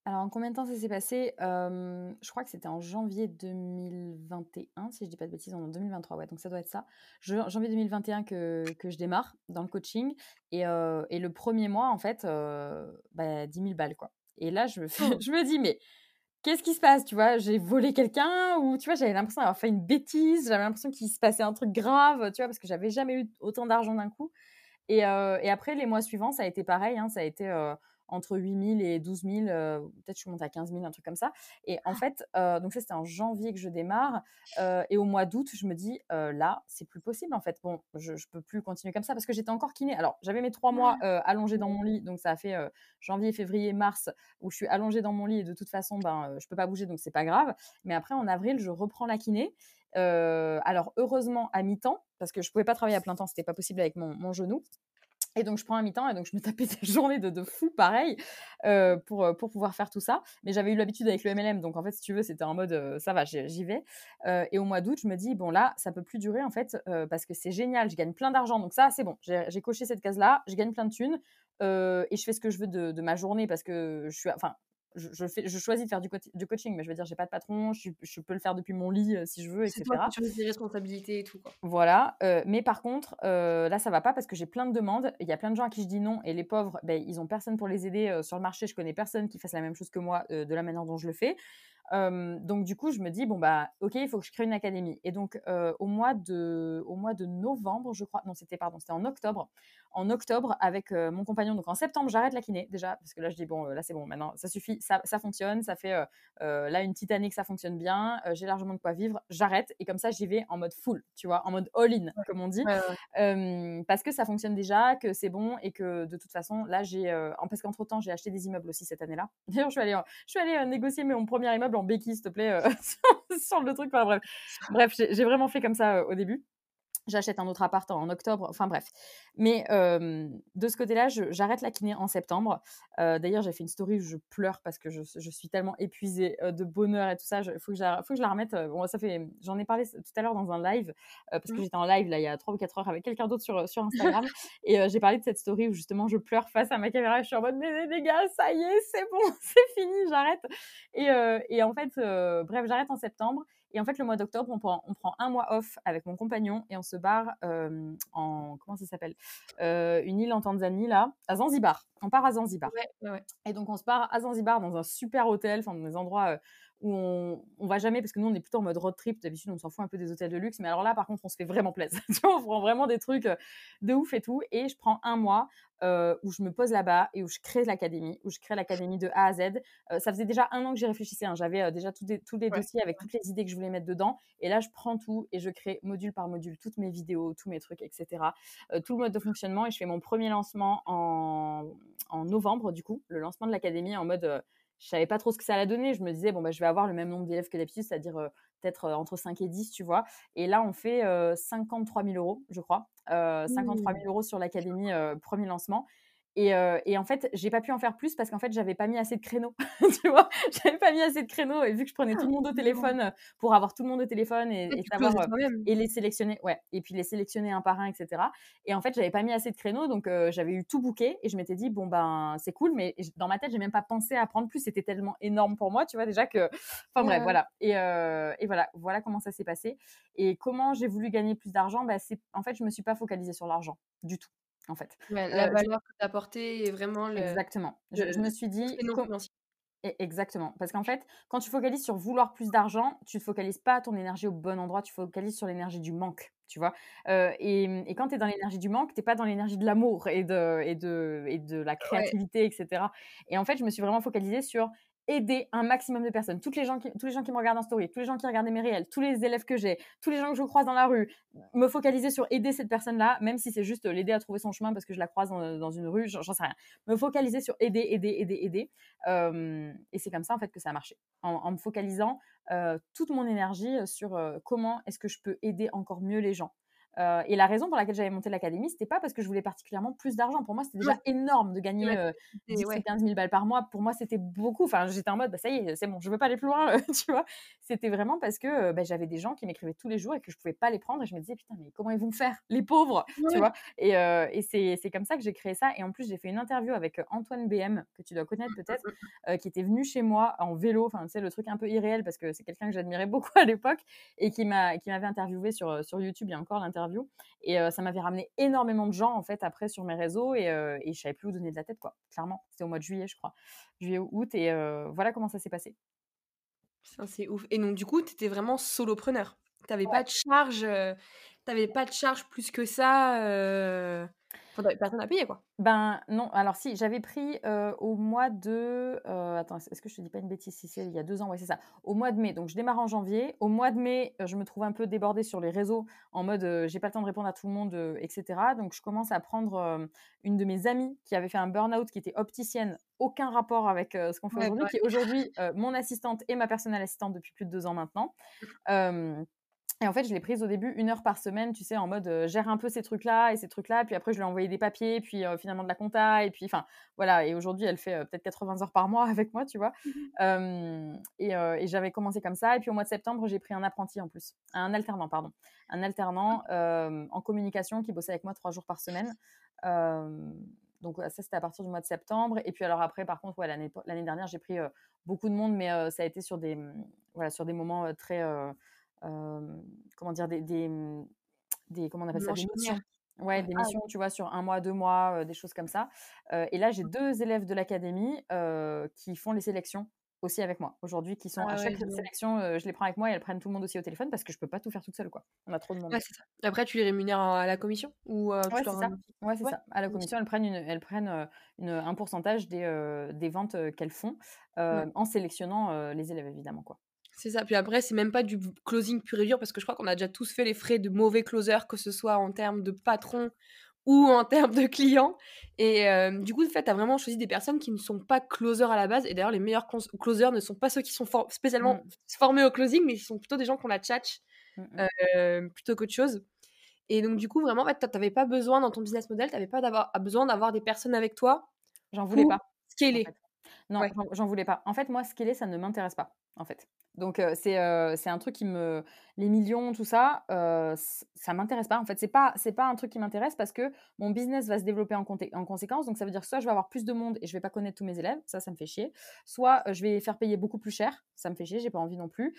Alors, en combien de temps ça s'est passé? Hem, je crois que c'était en janvier 2021, si je dis pas de bêtises, en 2023, ouais, donc ça doit être ça. Jan janvier 2021 que que je démarre dans le coaching et heu et le premier mois, en fait, heu, bah, 10 000 balles, quoi et là, je me fais Oh! je me dis: «Mais qu'est-ce qui se passe?» tu vois? J'ai volé quelqu'un ou tu vois? J'avais l'impression d'avoir fait une bêtise, j'avais l'impression qu'il se passait un truc grave, tu vois? Parce que j'avais jamais eu autant d'argent d'un coup et et après les mois suivants, ça a été pareil, hein, ça a été, entre 8 000 et 12 000, heu, peut-être je suis montée à 15 000, un truc comme ça et en Ah! fait, heu, donc ça, c'était en janvier que je démarre, heu et au mois d'août, je me dis: «Heu, là, c'est plus possible, en fait. Bon, je je peux plus continuer comme ça» parce que j'étais encore kiné. Alors, j'avais mes 3 mois, heu, allongée dans mon lit, donc ça a fait, janvier, février, mars, où je suis allongée dans mon lit et de toute façon, ben, je peux pas bouger, donc c'est pas grave. Mais après, en avril, je reprends la kiné, alors heureusement à mi-temps, parce que je pouvais pas travailler à plein temps, c'était pas possible avec mon mon genou et donc je prends un mi-temps et donc je me tapais des journées de fou pareil, pour, heu, pour pouvoir faire tout ça. Mais j'avais eu l'habitude avec le MLM, donc en fait, si tu veux, c'était en mode, heu, ça va, j'y vais, et au mois d'août, je me dis: «Bon là, ça peut plus durer en fait, parce que c'est génial, je gagne plein d'argent, donc ça, c'est bon, j'ai coché cette case-là, je gagne plein de thunes, et je fais ce que je veux de de ma journée parce que je suis enfin, je je fais je choisis de faire du coaching, mais je veux dire, j'ai pas de patron, je peux le faire depuis mon lit, heu, si je veux et C'est toi choisis tes responsabilités et tout, quoi. Voilà, heu, mais par contre, heu, là, ça va pas parce que j'ai plein de demandes. Il y a plein de gens à qui je dis non et les pauvres, beh, ils ont personne pour les aider, sur le marché. Je connais personne qui fasse la même chose que moi, de la manière dont je le fais. Donc du coup, je me dis: «Bon, bah, OK, il faut que je crée une académie» et donc au mois de au mois de novembre, je crois non, c'était pardon, c'était en octobre. En octobre avec, heu, mon compagnon donc en septembre, j'arrête la kiné déjà parce que là, je dis: «Bon, heu, là, c'est bon, maintenant, ça suffit, ça ça fonctionne, ça fait, heu, là, une petite année que ça fonctionne bien, j'ai largement de quoi vivre, j'arrête» et comme ça, j'y vais en mode full, tu vois? En mode all in, Ouais. comme on dit. Parce que ça fonctionne déjà, que c'est bon et que de toute façon, là, j'ai, parce qu'entre temps, j'ai acheté des immeubles aussi cette année-là. D'ailleurs, je suis allée, je suis allée, négocier mon premier immeuble en béquille, s'il te plaît, sur le truc, enfin bref. Bref, j'ai vraiment fait comme ça, au début. J'achète un autre appart en octobre, enfin bref. Mais de ce côté-là, j'arrête la kiné en septembre. D'ailleurs, j'ai fait une story où je pleure parce que je je suis tellement épuisée, de bonheur et tout ça. Il faut que je la faut que je la remette, bon ça fait j'en ai parlé tout à l'heure dans un live, parce que Mmh. j'étais en live là, il y a 3 ou 4 heures avec quelqu'un d'autre sur, Instagram et j'ai parlé de cette story où justement je pleure face à ma caméra et je suis en mode: «Mais les gars, ça y est, c'est bon, c'est fini, j'arrête» et en fait, bref, j'arrête en septembre et en fait, le mois d'octobre, on prend on prend 1 mois off avec mon compagnon et on se barre, hem, en comment ça s'appelle? Heu, une île en Tanzanie là, à Zanzibar. On part à Zanzibar Ouais, ouais, ouais. et donc on se part à Zanzibar dans un super hôtel, enfin dans des endroits, heu, où on on va jamais parce que nous on est plutôt en mode road trip. D'habitude, on s'en fout un peu des hôtels de luxe, mais alors là, par contre, on se fait vraiment plaisir. On prend vraiment des trucs, heu, de ouf et tout et je prends 1 mois, heu, où je me pose là-bas et où je crée l'académie, où je crée l'académie de A à Z. Heu, ça faisait déjà 1 an que j'y réfléchissais, hein. J'avais, déjà tous tous les Ouais, dossiers avec toutes les idées que je voulais mettre dedans et là, je prends tout et je crée module par module toutes mes vidéos, tous mes trucs et cetera. Heu, tout le mode de fonctionnement et je fais mon premier lancement en en novembre du coup, le lancement de l'académie en mode, je savais pas trop ce que ça allait donner. Je me disais: «Bon, bah, je vais avoir le même nombre d'élèves que d'habitude, c'est-à-dire, heu, peut-être, heu, entre 5 et 10», tu vois? Et là, on fait, heu, 53 000 €, je crois, heu, 53 Mmh. 000 € sur l'académie, 1 lancement et heu et en fait, j'ai pas pu en faire plus parce qu'en fait, j'avais pas mis assez de créneaux, tu vois? J'avais pas mis assez de créneaux et vu que je prenais tout Ah! le monde au Non. téléphone, heu, pour avoir tout le monde au téléphone et savoir, heu toi-même. et les sélectionner ouais et puis les sélectionner un par un et cetera et en fait, j'avais pas mis assez de créneaux donc j'avais eu tout booké et je m'étais dit: «Bon, ben, c'est cool» mais dans ma tête, j'ai même pas pensé à prendre plus. C'était tellement énorme pour moi, tu vois? Déjà que enfin bref, ouais. voilà et voilà, voilà comment ça s'est passé et comment j'ai voulu gagner plus d'argent? Bah, c'est en fait, je me suis pas focalisée sur l'argent du tout, en fait. Ouais, la Heu, je valeur que tu apportais et vraiment le exactement. Je je me suis dit: exactement. Parce qu'en fait, quand tu focalises sur vouloir plus d'argent, tu ne focalises pas ton énergie au bon endroit, tu focalises sur l'énergie du manque, tu vois? Et mmh et quand tu es dans l'énergie du manque, tu es pas dans l'énergie de l'amour et de et de et de la créativité et cetera et en fait, je me suis vraiment focalisée sur aider un maximum de personnes. Toutes les gens qui tous les gens qui me regardent en story, tous les gens qui regardaient mes réels, tous les élèves que j'ai, tous les gens que je croise dans la rue, me focaliser sur aider cette personne-là, même si c'est juste, l'aider à trouver son chemin parce que je la croise dans une rue, j'en sais rien. Me focaliser sur aider, aider, aider, aider Hem et c'est comme ça, en fait, que ça a marché. En me focalisant, heu, toute mon énergie, sur, heu, comment est-ce que je peux aider encore mieux les gens. Euh, et la raison pour laquelle j'avais monté l'académie, c'était pas parce que je voulais particulièrement plus d'argent. Pour moi, c'était déjà énorme de gagner euh, 10 ou 15 000 balles par mois. Pour moi, c'était beaucoup. Enfin, j'étais en mode, bah, ça y est, c'est bon, je veux pas aller plus loin, tu vois. C'était vraiment parce que bah, j'avais des gens qui m'écrivaient tous les jours et que je pouvais pas les prendre. Et je me disais, putain, mais comment ils vont faire, les pauvres, tu vois. Et, euh, et c'est comme ça que j'ai créé ça. Et en plus, j'ai fait une interview avec Antoine BM, que tu dois connaître mmh, peut-être, mmh, mmh. qui était venu chez moi en vélo. Enfin, tu sais, le truc un peu irréel parce que c'est quelqu'un que j'admirais beaucoup à l'époque et qui m'avait interviewé sur, sur YouTube. Il y a encore l'interview. Et ça m'avait ramené énormément de gens, en fait, après sur mes réseaux. Et, et je savais plus où donner de la tête, quoi. Clairement. C'était au mois de juillet, je crois. Juillet ou août. Et voilà comment ça s'est passé. C'est ouf. Et donc, du coup, tu étais vraiment solopreneur. Tu n'avais pas de charge. tu pas de charge plus que ça. Personne à payer, quoi. Ben non, alors si, j'avais pris au mois de. attends, est-ce que je te dis pas une bêtise si c'est il y a deux ans? Ouais, c'est ça. Au mois de mai. Donc je démarre en janvier. Au mois de mai, je me trouve un peu débordée sur les réseaux en mode j'ai pas le temps de répondre à tout le monde, etc. Donc je commence à prendre une de mes amies qui avait fait un burn-out, qui était opticienne, aucun rapport avec ce qu'on fait aujourd'hui, qui est aujourd'hui mon assistante et ma personnelle assistante depuis plus de deux ans maintenant. Mmh. Et en fait, je l'ai prise au début une heure par semaine, tu sais, en mode gère un peu ces trucs-là et ces trucs-là. Puis après, je lui ai envoyé des papiers, puis finalement de la compta. Et puis, enfin, voilà. Et aujourd'hui, elle fait peut-être 80 heures par mois avec moi, tu vois. Mmh et, et j'avais commencé comme ça. Et puis au mois de septembre, j'ai pris un apprenti en plus. Un alternant, pardon. Un alternant en communication qui bossait avec moi trois jours par semaine. donc ça, c'était à partir du mois de septembre. Et puis alors après, par contre, ouais, l'année dernière, j'ai pris beaucoup de monde, mais ça a été sur des, mmh, voilà, sur des moments très comment dire, des, des, mmh, des, comment on appelle ça, des missions. Ouais, des ah missions, tu vois, sur un mois, deux mois, des choses comme ça. et là, j'ai mmh. deux élèves de l'académie qui font les sélections aussi avec moi aujourd'hui, qui sont ah à chaque sélection, je les prends avec moi et elles prennent tout le monde aussi au téléphone parce que je peux pas tout faire toute seule, quoi. On a trop de monde. Après, tu les rémunères à la commission ou Ouais, c'est ça. Ça. À la commission, elles prennent, une, elles prennent une, un pourcentage des, des ventes qu'elles font en sélectionnant les élèves, évidemment, quoi. C'est ça. Puis après, c'est même pas du closing pur et dur parce que je crois qu'on a déjà tous fait les frais de mauvais closer, que ce soit en termes de patron ou en termes de clients. Et du coup, en fait, tu as vraiment choisi des personnes qui ne sont pas closers à la base. Et d'ailleurs, les meilleurs closers ne sont pas ceux qui sont spécialement mmh. formés au closing, mais ils sont plutôt des gens qui ont la tchatch mmh, mmh. plutôt qu'autre chose. Et donc, du coup, vraiment, en fait, tu n'avais pas besoin dans ton business model, tu n'avais pas besoin d'avoir des personnes avec toi. J'en voulais pas. Scaler. Non, j'en voulais pas. En fait, moi, scaler, ça ne m'intéresse pas, en fait. Donc c'est un truc qui me les millions tout ça euh, ça m'intéresse pas en fait. C'est pas c'est pas un truc qui m'intéresse parce que mon business va se développer en, en, conséquence. Donc ça veut dire soit je vais avoir plus de monde et je vais pas connaître tous mes élèves ça ça me fait chier soit je vais faire payer beaucoup plus cher ça me fait chier j'ai pas envie non plus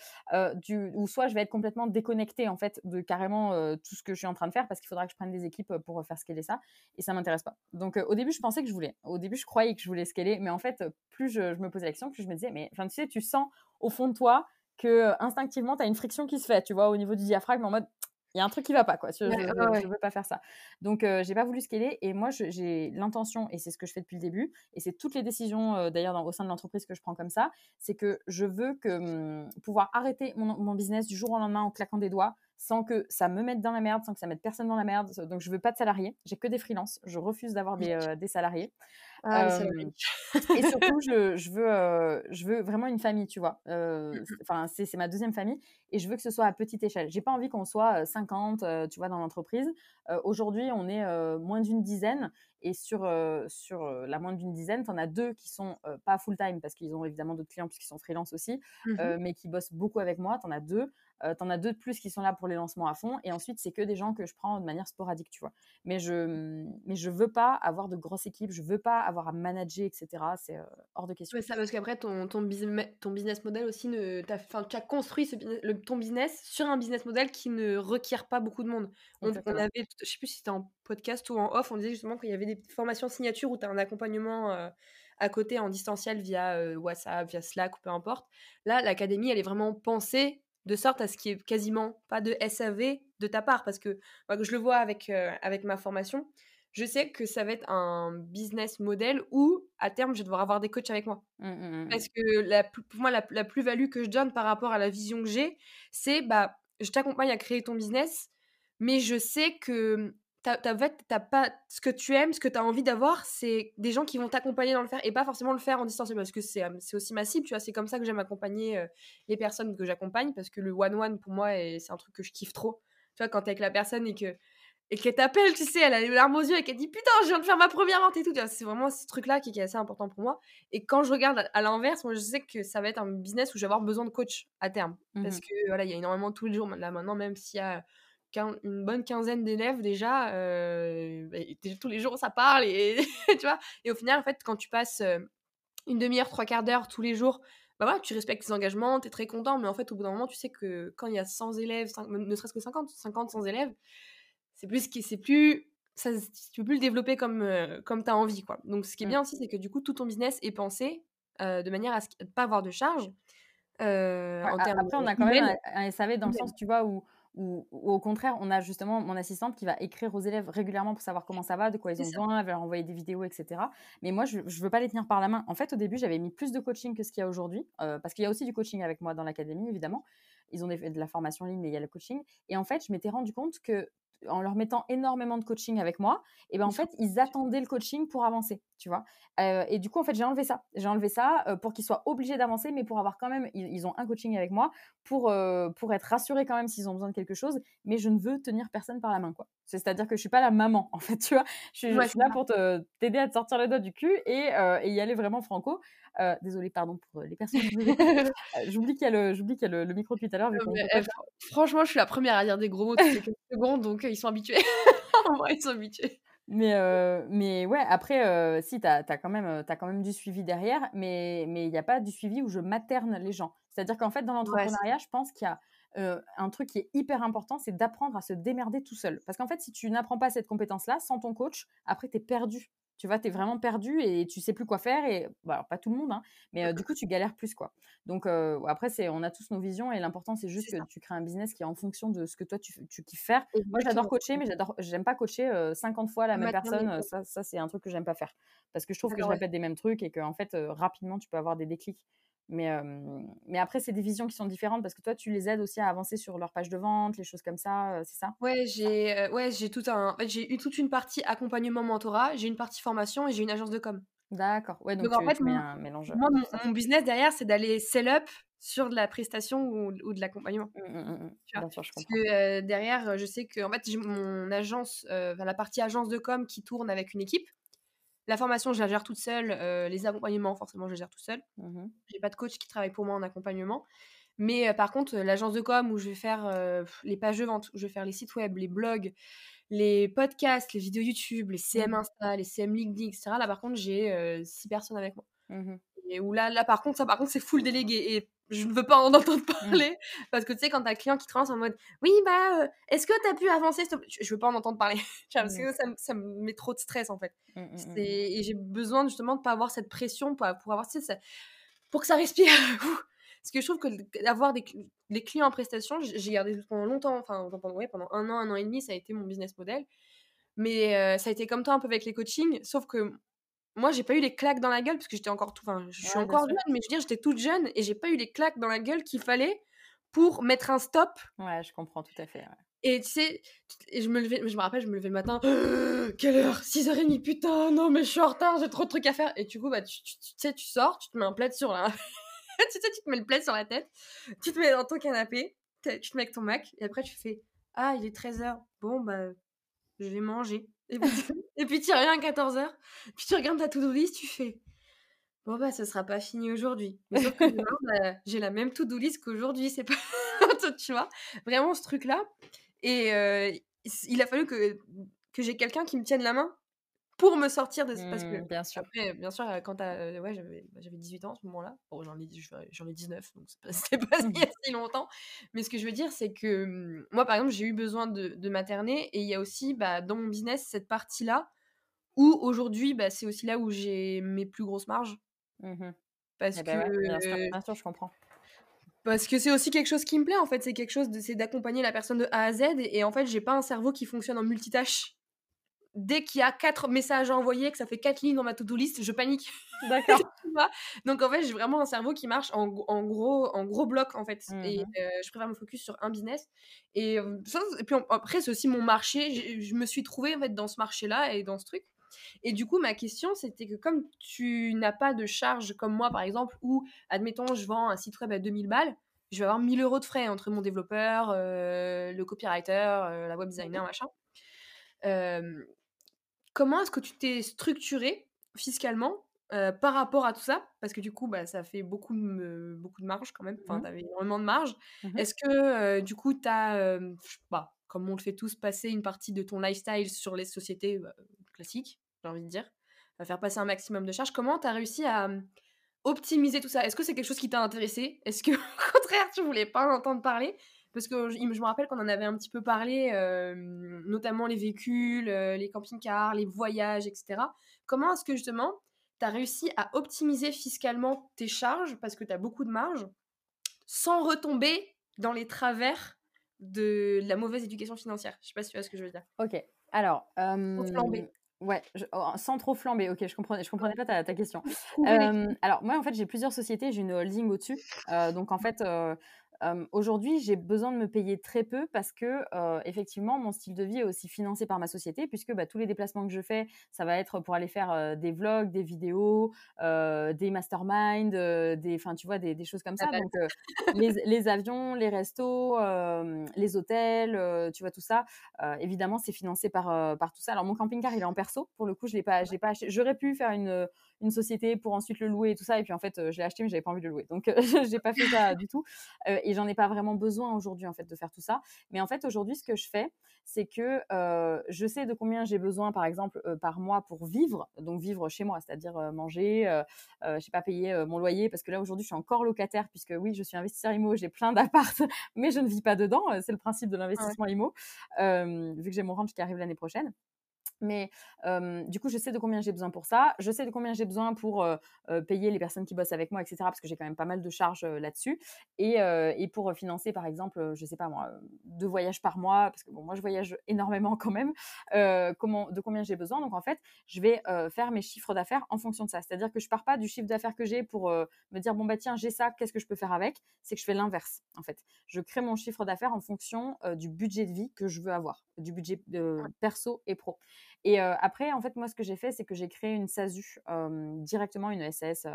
du, ou soit je vais être complètement déconnectée en fait de carrément tout ce que je suis en train de faire parce qu'il faudra que je prenne des équipes pour faire scaler ça et ça m'intéresse pas. Donc au début je pensais que je voulais. Au début je croyais que je voulais scaler mais en fait plus je, je me posais l'action plus je me disais mais enfin tu sais tu sens au fond de toi que instinctivement, tu as une friction qui se fait, tu vois, au niveau du diaphragme, en mode, il y a un truc qui va pas, quoi. Je, ne veux pas faire ça. Donc, je j'ai pas voulu scaler. Et moi, j'ai l'intention, et c'est ce que je fais depuis le début, et c'est toutes les décisions, d'ailleurs, au sein de l'entreprise que je prends comme ça, c'est que je veux que, mmh, pouvoir arrêter mon, mon, business du jour au lendemain en claquant des doigts, sans que ça me mette dans la merde, sans que ça mette personne dans la merde. Donc, je veux pas de salariés. J'ai que des freelances. Je refuse d'avoir des, des salariés. Ah, et surtout, je, je veux, je veux vraiment une famille, tu vois. Mmh enfin, c'est ma deuxième famille et je veux que ce soit à petite échelle. J'ai pas envie qu'on soit 50, tu vois, dans l'entreprise. Aujourd'hui, on est moins d'une dizaine et sur, sur la moins d'une dizaine, tu en as deux qui sont pas full-time parce qu'ils ont évidemment d'autres clients puisqu'ils sont freelance aussi, mmh mais qui bossent beaucoup avec moi. Tu en as deux. Euh, tu en as deux de plus qui sont là pour les lancements à fond. Et ensuite, c'est que des gens que je prends de manière sporadique, tu vois. Mais je mais je veux pas avoir de grosses équipes, je veux pas avoir à manager, etc. C'est euh, hors de question. Ouais, ça, parce qu'après, ton, ton, ton, business model aussi, ne, as, tu as construit le, ton business sur un business model qui ne requiert pas beaucoup de monde. On, avait, je sais plus si c'était en podcast ou en off, on disait justement qu'il y avait des formations signature où tu as un accompagnement. Euh, à côté en distanciel via WhatsApp, via Slack ou peu importe. Là, l'académie, elle est vraiment pensée de sorte à ce qu'il n'y ait quasiment pas de SAV de ta part. Parce que je le vois avec, euh, avec ma formation, je sais que ça va être un business model où, à terme, je vais devoir avoir des coachs avec moi. Mmh, mmh, mmh, parce que la, pour moi, la, plus-value que je donne par rapport à la vision que j'ai, c'est bah, je t'accompagne à créer ton business, mais je sais que t'as pas ce que tu aimes, ce que tu as envie d'avoir, c'est des gens qui vont t'accompagner dans le faire et pas forcément le faire en distanciel parce que c'est aussi ma cible, tu vois. C'est comme ça que j'aime accompagner les personnes que j'accompagne parce que le one-one pour moi, c'est un truc que je kiffe trop. tu vois, quand t'es avec la personne et que et qu'elle t'appelle, tu sais, elle a les larmes aux yeux et qu'elle dit putain, je viens de faire ma première vente et tout. C'est vraiment ce truc-là qui, est assez important pour moi. Et quand je regarde à, l'inverse, moi je sais que ça va être un business où je vais avoir besoin de coach à terme. Parce mmh que voilà, il y a énormément tous les jours. Là maintenant, même s'il y a une bonne quinzaine d'élèves déjà, euh, bah, tous les jours ça parle et tu vois. Et au final, en fait, quand tu passes euh, une demi-heure, trois quarts d'heure tous les jours bah voilà, tu respectes tes engagements, tu es très content, mais en fait, au bout d'un moment, tu sais que quand il y a 100 élèves, ne serait-ce que 50, 50, 100 élèves, c'est plus c'est plus ça tu peux plus le développer comme euh, comme tu as envie quoi. Donc ce qui est mmh. bien aussi c'est que du coup tout ton business est pensé euh, de manière à ne pas avoir de charge euh, en après on a quand même un, SAV dans le sens tu vois où, où, au contraire on a justement mon assistante qui va écrire aux élèves régulièrement pour savoir comment ça va, de quoi ils ont besoin, elle va leur envoyer des vidéos etc. Mais moi je, je veux pas les tenir par la main. En fait au début j'avais mis plus de coaching que ce qu'il y a aujourd'hui parce qu'il y a aussi du coaching avec moi dans l'académie évidemment ils ont de la formation en ligne, mais il y a le coaching. Et en fait, je m'étais rendu compte que en leur mettant énormément de coaching avec moi, et ben en fait, ils attendaient le coaching pour avancer, tu vois. Euh, et du coup, en fait, j'ai enlevé ça. J'ai enlevé ça euh, pour qu'ils soient obligés d'avancer, mais pour avoir quand même, ils, ont un coaching avec moi pour, euh, pour être rassurés quand même s'ils ont besoin de quelque chose, mais je ne veux tenir personne par la main, quoi. C'est-à-dire que je suis pas la maman, en fait, tu vois. Je suis, là pour t'aider à te sortir les doigts du cul et, et y aller vraiment franco. Euh, désolée, pardon pour les personnes. J'oublie qu'il y a, le, qu'il y a le, micro depuis tout à l'heure. Eh, franchement, je suis la première à dire des gros mots toutes les secondes, donc ils sont habitués. en vrai, ils sont habitués. Mais, mais ouais, après, si, tu as, quand même, as quand même du suivi derrière, mais il n'y a pas du suivi où je materne les gens. C'est-à-dire qu'en fait, dans l'entrepreneuriat, je pense qu'il y a un truc qui est hyper important, c'est d'apprendre à se démerder tout seul. Parce qu'en fait, si tu n'apprends pas cette compétence-là, sans ton coach, après, tu es perdu tu vois, tu es vraiment perdu et tu sais plus quoi faire. Et bah, alors, pas tout le monde, hein, mais du coup, tu galères plus. quoi. Donc, après, c'est, on a tous nos visions et l'important, c'est juste que tu crées un business qui est en fonction de ce que toi, tu, tu kiffes faire. Moi, j'adore coacher, mais j'adore, j'aime pas coacher 50 fois la même personne. Ça, ça c'est un truc que j'aime pas faire. Parce que je trouve que je répète des mêmes trucs et qu'en fait, rapidement, tu peux avoir des déclics. Mais, mais après, c'est des visions qui sont différentes parce que toi, tu les aides aussi à avancer sur leur page de vente, les choses comme ça, c'est ça? Ouais, j'ai ouais, j'ai tout un j'ai eu toute une partie accompagnement mentorat, j'ai une partie formation et j'ai une agence de com. D'accord. Ouais, donc, en fait, mets un mélange. Moi, mon, business derrière, c'est d'aller sell up sur de la prestation ou, de l'accompagnement. Mmh, mmh, mmh, Bien sûr, je comprends. Parce que derrière, je sais que en fait, j'ai mon agence, la partie agence de com qui tourne avec une équipe. La formation, je la gère toute seule. Euh, les accompagnements, forcément, je les gère tout seul. Mmh J'ai pas de coach qui travaille pour moi en accompagnement. Mais euh, par contre, l'agence de com où je vais faire euh, les pages de vente, où je vais faire les sites web, les blogs, les podcasts, les vidéos YouTube, les CM mmh Insta, les CM LinkedIn, etc. Là, par contre, j'ai six personnes avec moi. Mmh et où là, là, par contre, ça, par contre, c'est full délégué. Et je ne veux pas en entendre parler. Parce que tu sais, quand t'as un client qui te lance en mode Oui, bah, euh, est-ce que t'as pu avancer Je veux pas en entendre parler. parce que ça, ça, me met trop de stress, en fait. Mmh, mmh, mmh, et j'ai besoin, justement, de pas avoir cette pression pour, pour avoir, ça, pour que ça respire. parce que je trouve que d'avoir des, des, clients en prestation, j'ai gardé pendant longtemps, enfin, pendant, ouais, pendant un an, un an et demi, ça a été mon business model. Mais euh, ça a été comme toi un peu avec les coachings, sauf que moi, j'ai pas eu les claques dans la gueule parce que j'étais encore tout. Enfin, je suis encore jeune, mais je veux dire, j'étais toute jeune et j'ai pas eu les claques dans la gueule qu'il fallait pour mettre un stop. Ouais, je comprends tout à fait. Et tu sais, je me levais, je me rappelle, je me levais le matin. quelle heure? 6h30, putain, non, mais je suis en retard, j'ai trop de trucs à faire. Et du coup, bah, tu, sais, tu sors, tu te mets un plaid sur la. tu sais, tu te mets le plaid sur la tête, tu te mets dans ton canapé, tu te mets avec ton Mac, et après, tu fais Ah, il est 13h. Bon, bah, je vais manger. Et puis, et puis tu reviens à 14h, puis tu regardes ta to-do list, tu fais Bon, bah, ce sera pas fini aujourd'hui. Mais sauf que bah, j'ai la même to-do list qu'aujourd'hui, c'est pas. tu vois Vraiment ce truc-là. Et euh, il a fallu que, que j'ai quelqu'un qui me tienne la main pour me sortir de parce que mmh, bien sûr. après bien sûr quand t'as ouais j'avais bah, j'avais 18 ans à ce moment-là. Bon j'en ai j'en ai 19 donc c'était pas, pas si longtemps. Mais ce que je veux dire c'est que mmh, moi par exemple j'ai eu besoin de, de materner et il y a aussi bah, dans mon business cette partie là où aujourd'hui bah, c'est aussi là où j'ai mes plus grosses marges. Mmh parce eh ben que bien, sûr, bien sûr je comprends. parce que c'est aussi quelque chose qui me plaît en fait. C'est quelque chose de c'est d'accompagner la personne de A à Z et, et en fait j'ai pas un cerveau qui fonctionne en multitâche dès qu'il y a quatre messages à envoyer, que ça fait quatre lignes dans ma to-do list, je panique. D'accord. Donc en fait, j'ai vraiment un cerveau qui marche en, gros, en gros bloc en fait. Et mmh euh, je préfère me focus sur un business. Et, euh, et puis après, c'est aussi mon marché. Je me suis trouvée en fait dans ce marché-là et dans ce truc. Et du coup, ma question, c'était que comme tu n'as pas de charge comme moi, par exemple, où, admettons, je vends un site web à 2000 balles, je vais avoir 1000 euros de frais entre mon développeur, euh, le copywriter, la web designer, machin. Comment est-ce que tu t'es structuré fiscalement par rapport à tout ça, parce que du coup, bah, ça fait beaucoup de, beaucoup de marge quand même. Enfin, Mmh. tu avais énormément de marge. Mmh Est-ce que du coup, tu as, bah, comme on le fait tous, passer une partie de ton lifestyle sur les sociétés bah, classiques, j'ai envie de dire, à faire passer un maximum de charges? Comment tu as réussi à optimiser tout ça? Est-ce que c'est quelque chose qui t'a intéressé Est-ce que, au contraire, tu voulais pas en entendre parler? Parce que je, je me rappelle qu'on en avait un petit peu parlé, notamment les véhicules, les camping-cars, les voyages, etc. Comment est-ce que justement tu as réussi à optimiser fiscalement tes charges parce que tu as beaucoup de marge sans retomber dans les travers de la mauvaise éducation financière? Je sais pas si tu vois ce que je veux dire. Ok. Alors, Sans flamber. Ouais, oh, sans trop flamber. Ok, je comprenais, je comprenais pas ta, ta question. Alors moi, en fait, j'ai plusieurs sociétés, j'ai une holding au-dessus. Euh, donc en fait, euh, aujourd'hui, j'ai besoin de me payer très peu parce que euh, effectivement, mon style de vie est aussi financé par ma société, puisque bah, tous les déplacements que je fais, ça va être pour aller faire euh, des vlogs, des vidéos, des masterminds, des, enfin, tu vois, des, des choses comme ça. Appel. Donc les, les avions, les restos, les hôtels, tu vois tout ça. évidemment, c'est financé par par tout ça. Alors mon camping-car, il est en perso. Pour le coup, je l'ai pas, je l'ai pas acheté. J'aurais pu faire une une société pour ensuite le louer et tout ça. Et puis en fait, euh, je l'ai acheté, mais j'avais pas envie de le louer. Donc, j'ai pas fait ça du tout. Euh, et j'en ai pas vraiment besoin aujourd'hui en fait de faire tout ça. Mais en fait, aujourd'hui, ce que je fais, c'est que euh, je sais de combien j'ai besoin, par exemple, par mois pour vivre. Donc vivre chez moi, c'est-à-dire manger, je sais pas payer mon loyer parce que là aujourd'hui, je suis encore locataire puisque oui, je suis investisseur immo, j'ai plein d'apparts, mais je ne vis pas dedans. C'est le principe de l'investissement immo, euh, vu que j'ai mon ranch qui arrive l'année prochaine. Mais du coup, je sais de combien j'ai besoin pour ça. Je sais de combien j'ai besoin pour payer les personnes qui bossent avec moi, etc. Parce que j'ai quand même pas mal de charges là-dessus. Et, et pour financer, par exemple, je sais pas moi, deux voyages par mois, parce que bon, moi, je voyage énormément quand même. comment, de combien j'ai besoin. Donc, en fait, je vais faire mes chiffres d'affaires en fonction de ça. C'est-à-dire que je pars pas du chiffre d'affaires que j'ai pour me dire, bon, bah tiens, j'ai ça, qu'est-ce que je peux faire avec? C'est que je fais l'inverse, en fait. Je crée mon chiffre d'affaires en fonction du budget de vie que je veux avoir, du budget euh, perso et pro. Et après, en fait, moi, ce que j'ai fait, c'est que j'ai créé une SASU, directement une SAS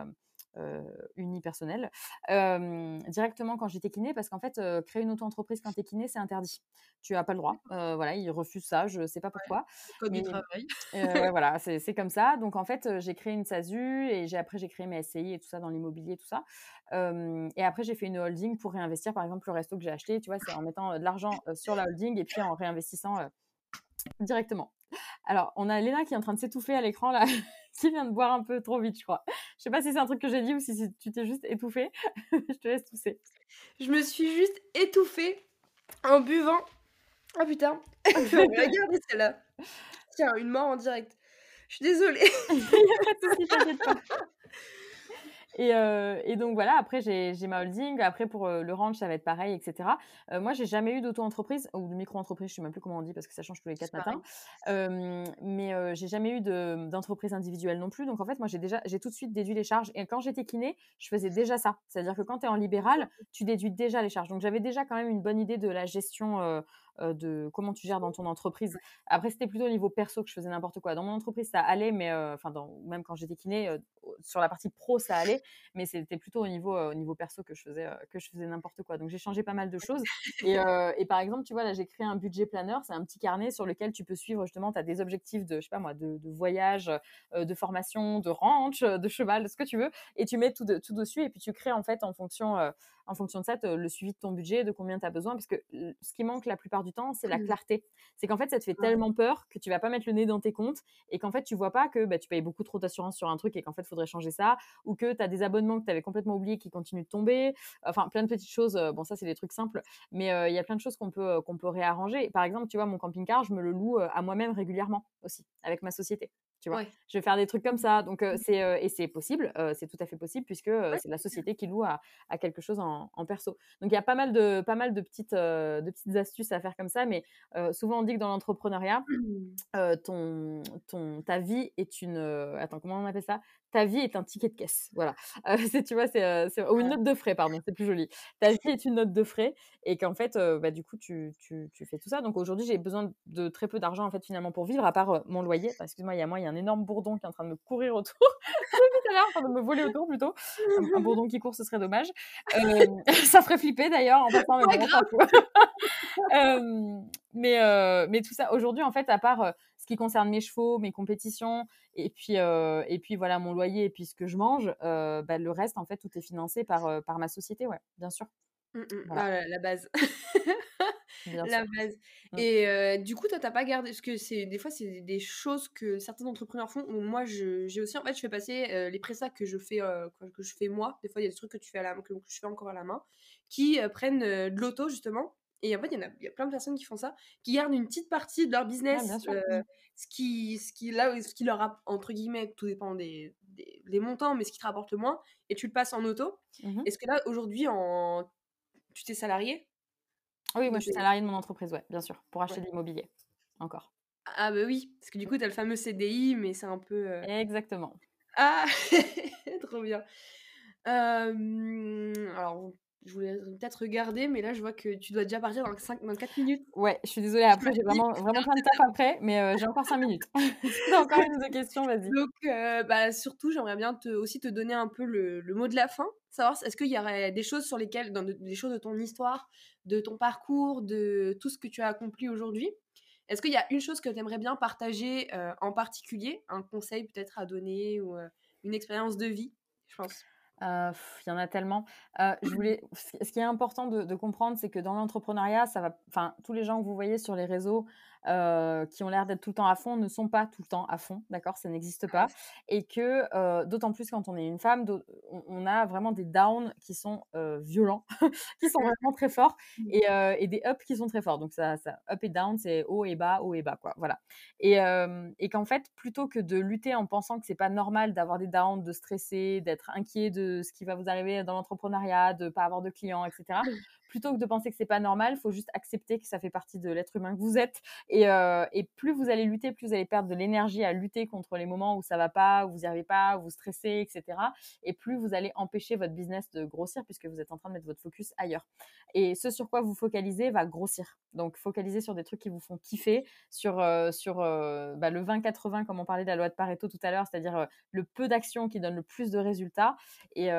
euh, unipersonnelle, euh, directement quand j'étais kiné, parce qu'en fait, créer une auto-entreprise quand tu es kiné, c'est interdit. Tu n'as pas le droit. Voilà, ils refusent ça, je ne sais pas pourquoi. Code Mais- du travail. Ouais, voilà, c'est comme ça. Donc en fait, j'ai créé une SASU et j'ai après j'ai créé mes SCI et tout ça dans l'immobilier, tout ça. Et après j'ai fait une holding pour réinvestir, par exemple le resto que j'ai acheté, tu vois, c'est en mettant de l'argent sur la holding et puis en réinvestissant directement. Alors on a Léna qui est en train de s'étouffer à l'écran là, qui vient de boire un peu trop vite, je crois. Je sais pas si c'est un truc que j'ai dit ou si tu t'es juste étouffée. je te laisse tousser. Je me suis juste étouffée en buvant. Ah putain. Regardez celle-là. Tiens, une mort en direct. Je suis désolée. Il y a pas de t'inquiète pas. Et, euh, et donc voilà, après j'ai ma holding, après pour euh, le ranch ça va être pareil, etc. Euh, moi j'ai jamais eu d'auto-entreprise ou de micro-entreprise, je sais même plus comment on dit parce que ça change tous les quatre matins. Euh, mais euh, j'ai jamais eu de- d'entreprise individuelle non plus. Donc en fait moi j'ai déjà j'ai tout de suite déduit les charges. Et quand j'étais kiné, je faisais déjà ça. C'est-à-dire que quand tu es en libéral, tu déduis déjà les charges. Donc j'avais déjà quand même une bonne idée de la gestion euh, de comment tu gères dans ton entreprise. Après c'était plutôt au niveau perso que je faisais n'importe quoi. Dans mon entreprise ça allait, mais euh, enfin même quand j'étais kiné, euh, sur la partie pro ça allait mais c'était plutôt au niveau, au niveau perso que je faisais, que je faisais n'importe quoi. Donc j'ai changé pas mal de choses. Et, et par exemple, tu vois, là j'ai créé un budget planner, c'est un petit carnet sur lequel tu peux suivre justement, tu as des objectifs de, je sais pas moi, de, de voyage, de formation, de ranch, de cheval, ce que tu veux, et tu mets tout, de- tout dessus, et puis tu crées en fait en fonction, en fonction de ça te- le suivi de ton budget, de combien tu as besoin, parce que ce qui manque la plupart du temps, c'est la Mhm. clarté. C'est qu'en fait, ça te fait tellement peur que tu vas pas mettre le nez dans tes comptes, et qu'en fait, tu vois pas que bah, tu payes beaucoup trop d'assurance sur un truc, et qu'en fait, il faudrait changer ça, ou que tu as des abonnements que tu avais complètement oubliés qui continuent de tomber. Enfin, plein de petites choses. euh, Bon, ça, c'est des trucs simples, mais euh, il y a plein de choses qu'on peut, euh, qu'on peut réarranger. Par exemple, tu vois, mon camping-car, je me le loue à moi-même régulièrement aussi, avec ma société. Tu vois, Ouais. je vais faire des trucs comme ça. Donc, euh, c'est, euh, et c'est possible, euh, c'est tout à fait possible, puisque c'est la société qui loue à, à quelque chose en, en perso. Donc, il y a pas mal de, pas mal de, petites, de petites astuces à faire comme ça, mais souvent, on dit que dans l'entrepreneuriat, euh, ton, ton, ta vie est une. attends, comment on appelle ça? Ta vie est un ticket de caisse. Voilà. c'est, tu vois, c'est, ou une note de frais, pardon, c'est plus joli. Ta vie est une note de frais et qu'en fait, bah, du coup, tu, tu, tu, fais tout ça. Donc aujourd'hui, j'ai besoin de très peu d'argent en fait finalement pour vivre, à part mon loyer. Excuse-moi, il y a moi, il y a un énorme bourdon qui est en train de me courir autour. tout à l'heure, en train de me voler autour plutôt. Un, bourdon qui court, ce serait dommage. ça ferait flipper d'ailleurs en passant, mais mais, mais tout ça, aujourd'hui, en fait, à part ce qui concerne mes chevaux, mes compétitions, et puis, et puis voilà, mon loyer et puis ce que je mange, bah, le reste, en fait, tout est financé par, par ma société, ouais, bien sûr. Mmh, mmh. Ah, la base. la base. Mmh. Et du coup, toi, t'as pas gardé. Parce que c'est des fois, c'est des choses que certains entrepreneurs font. moi, j'ai aussi. En fait, je fais passer les pressats que je fais, que je fais moi. Des fois, il y a des trucs que, tu fais à la, que je fais encore à la main qui prennent de l'auto, justement. Et en fait, il y, a, y a plein de personnes qui font ça, qui gardent une petite partie de leur business, ce, qui, ce, qui, là, ce qui leur a, entre guillemets, tout dépend des, des, montants, mais ce qui te rapporte le moins, et tu le passes en auto. Est-ce que là, aujourd'hui, en... tu t'es salarié? Oui, moi, je suis salarié de mon entreprise, ouais, bien sûr, pour acheter de l'immobilier, encore. Ah bah oui, parce que du coup, tu as le fameux CDI, mais c'est un peu... Exactement. Ah, trop bien. alors, je voulais peut-être regarder, mais là, je vois que tu dois déjà partir dans, 5, dans 4 minutes. Ouais, je suis désolée. Après, j'ai vraiment, vraiment plein de taf après, mais euh, j'ai encore 5 minutes. Encore une deux questions, vas-y. Donc, euh, bah, surtout, j'aimerais bien te, aussi te donner un peu le, le mot de la fin. Savoir, est-ce qu'il y aurait des choses sur lesquelles, dans des choses de ton histoire, de ton parcours, de tout ce que tu as accompli aujourd'hui, est-ce qu'il y a une chose que tu aimerais bien partager euh, en particulier, un conseil peut-être à donner ou une expérience de vie, je pense? Il y en a tellement. je voulais, ce qui est important de, de comprendre, c'est que dans l'entrepreneuriat, ça va, enfin, tous les gens que vous voyez sur les réseaux, euh, qui ont l'air d'être tout le temps à fond ne sont pas tout le temps à fond, d'accord Ça n'existe pas. Et que, euh, d'autant plus quand on est une femme, on, a vraiment des downs qui sont euh, violents, qui sont vraiment très forts, mmh. et, et, des ups qui sont très forts. Donc, ça, ça up et down, c'est haut et bas, haut et bas, quoi. Voilà. Et, et qu'en fait, plutôt que de lutter en pensant que c'est pas normal d'avoir des downs, de stresser, d'être inquiet de ce qui va vous arriver dans l'entrepreneuriat, de pas avoir de clients, etc., plutôt que de penser que c'est pas normal, il faut juste accepter que ça fait partie de l'être humain que vous êtes. Et, euh, et, plus vous allez lutter, plus vous allez perdre de l'énergie à lutter contre les moments où ça va pas, où vous n'y arrivez pas, où vous stressez, etc. Et plus vous allez empêcher votre business de grossir puisque vous êtes en train de mettre votre focus ailleurs. Et ce sur quoi vous focalisez va grossir. Donc focalisez sur des trucs qui vous font kiffer, sur, euh, sur euh, bah, le 20-80 comme on parlait de la loi de Pareto tout à l'heure, c'est-à-dire le peu d'actions qui donne le plus de résultats. Et,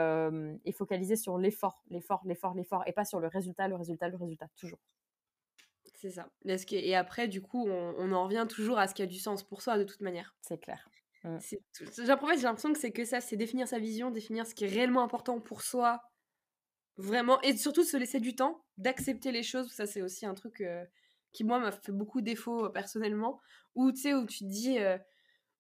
et focaliser sur l'effort, l'effort, l'effort, l'effort, et pas sur le résultat résultat, le résultat, le résultat, toujours. C'est ça. Et après, du coup, on, en revient toujours à ce qui a du sens pour soi, de toute manière. C'est clair. Mmh. J'ai l'impression que c'est que ça, c'est définir sa vision, définir ce qui est réellement important pour soi, vraiment, et surtout se laisser du temps, d'accepter les choses. Ça, c'est aussi un truc euh, qui, moi, m'a fait beaucoup défaut euh, personnellement, où tu sais, où tu te dis, euh,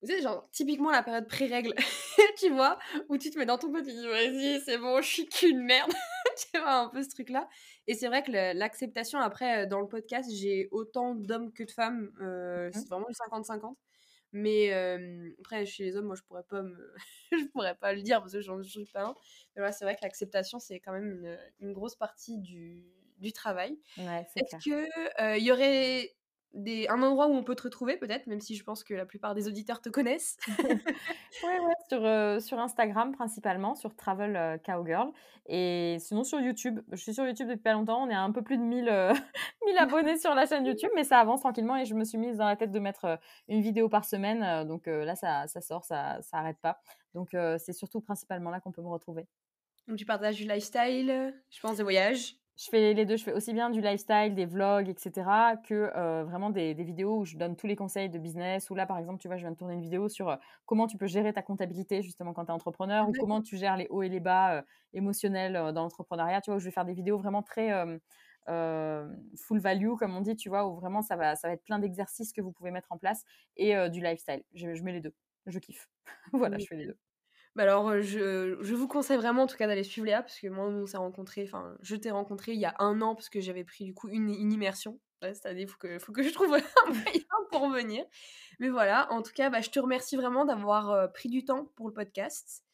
vous savez, genre, typiquement la période pré-règle, tu vois, où tu te mets dans ton pot, tu dis, vas-y, c'est bon, je suis qu'une merde. tu vois, un peu ce truc-là. Et c'est vrai que l'acceptation, après, euh, dans le podcast, j'ai autant d'hommes que de femmes. Euh, mmh. c'est vraiment le 50-50. Mais euh, après, chez les hommes, moi, je pourrais pas me... je pourrais pas le dire parce que j'en suis pas un. Mais voilà, c'est vrai que l'acceptation, c'est quand même une, une, grosse partie du, du travail. Ouais, Est-ce qu'il il y aurait un endroit où on peut te retrouver peut-être, même si je pense que la plupart des auditeurs te connaissent. ouais, ouais, sur, euh, sur Instagram principalement, sur Travel euh, Cowgirl. Et sinon sur YouTube. Je suis sur YouTube depuis pas longtemps. On est à un peu plus de 1000, 1000 euh, abonnés sur la chaîne YouTube, mais ça avance tranquillement et je me suis mise dans la tête de mettre une vidéo par semaine. donc là, ça, ça sort, ça, ça arrête pas. Donc c'est surtout principalement là qu'on peut me retrouver. Donc tu partages du lifestyle, je pense des voyages je fais les deux. Je fais aussi bien du lifestyle, des vlogs, etc., que euh, vraiment des, vidéos où je donne tous les conseils de business. Ou là, par exemple, tu vois, je viens de tourner une vidéo sur euh, comment tu peux gérer ta comptabilité justement quand tu es entrepreneur, ou comment tu gères les hauts et les bas euh, émotionnels dans l'entrepreneuriat. Tu vois, où je vais faire des vidéos vraiment très full value, comme on dit, tu vois, où vraiment ça va, ça va être plein d'exercices que vous pouvez mettre en place et du lifestyle. Je, je, mets les deux. Je kiffe. voilà, je fais les deux. Bah alors, euh, je, je, vous conseille vraiment en tout cas d'aller suivre Léa, parce que moi, on s'est rencontré, enfin, je t'ai rencontré il y a un an, parce que j'avais pris du coup une, immersion. C'est-à-dire, il faut que, faut que je trouve un moyen pour venir. Mais voilà, en tout cas, bah, je te remercie vraiment d'avoir euh, pris du temps pour le podcast.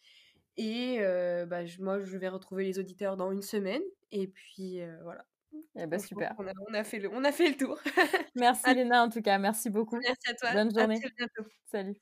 Et euh, bah, moi, je vais retrouver les auditeurs dans une semaine. Et puis, voilà. Eh ben, super. On a, on a, fait le, on a fait le tour. merci Léna, en tout cas. Merci beaucoup. Merci à toi. Bonne journée. À bientôt. Salut.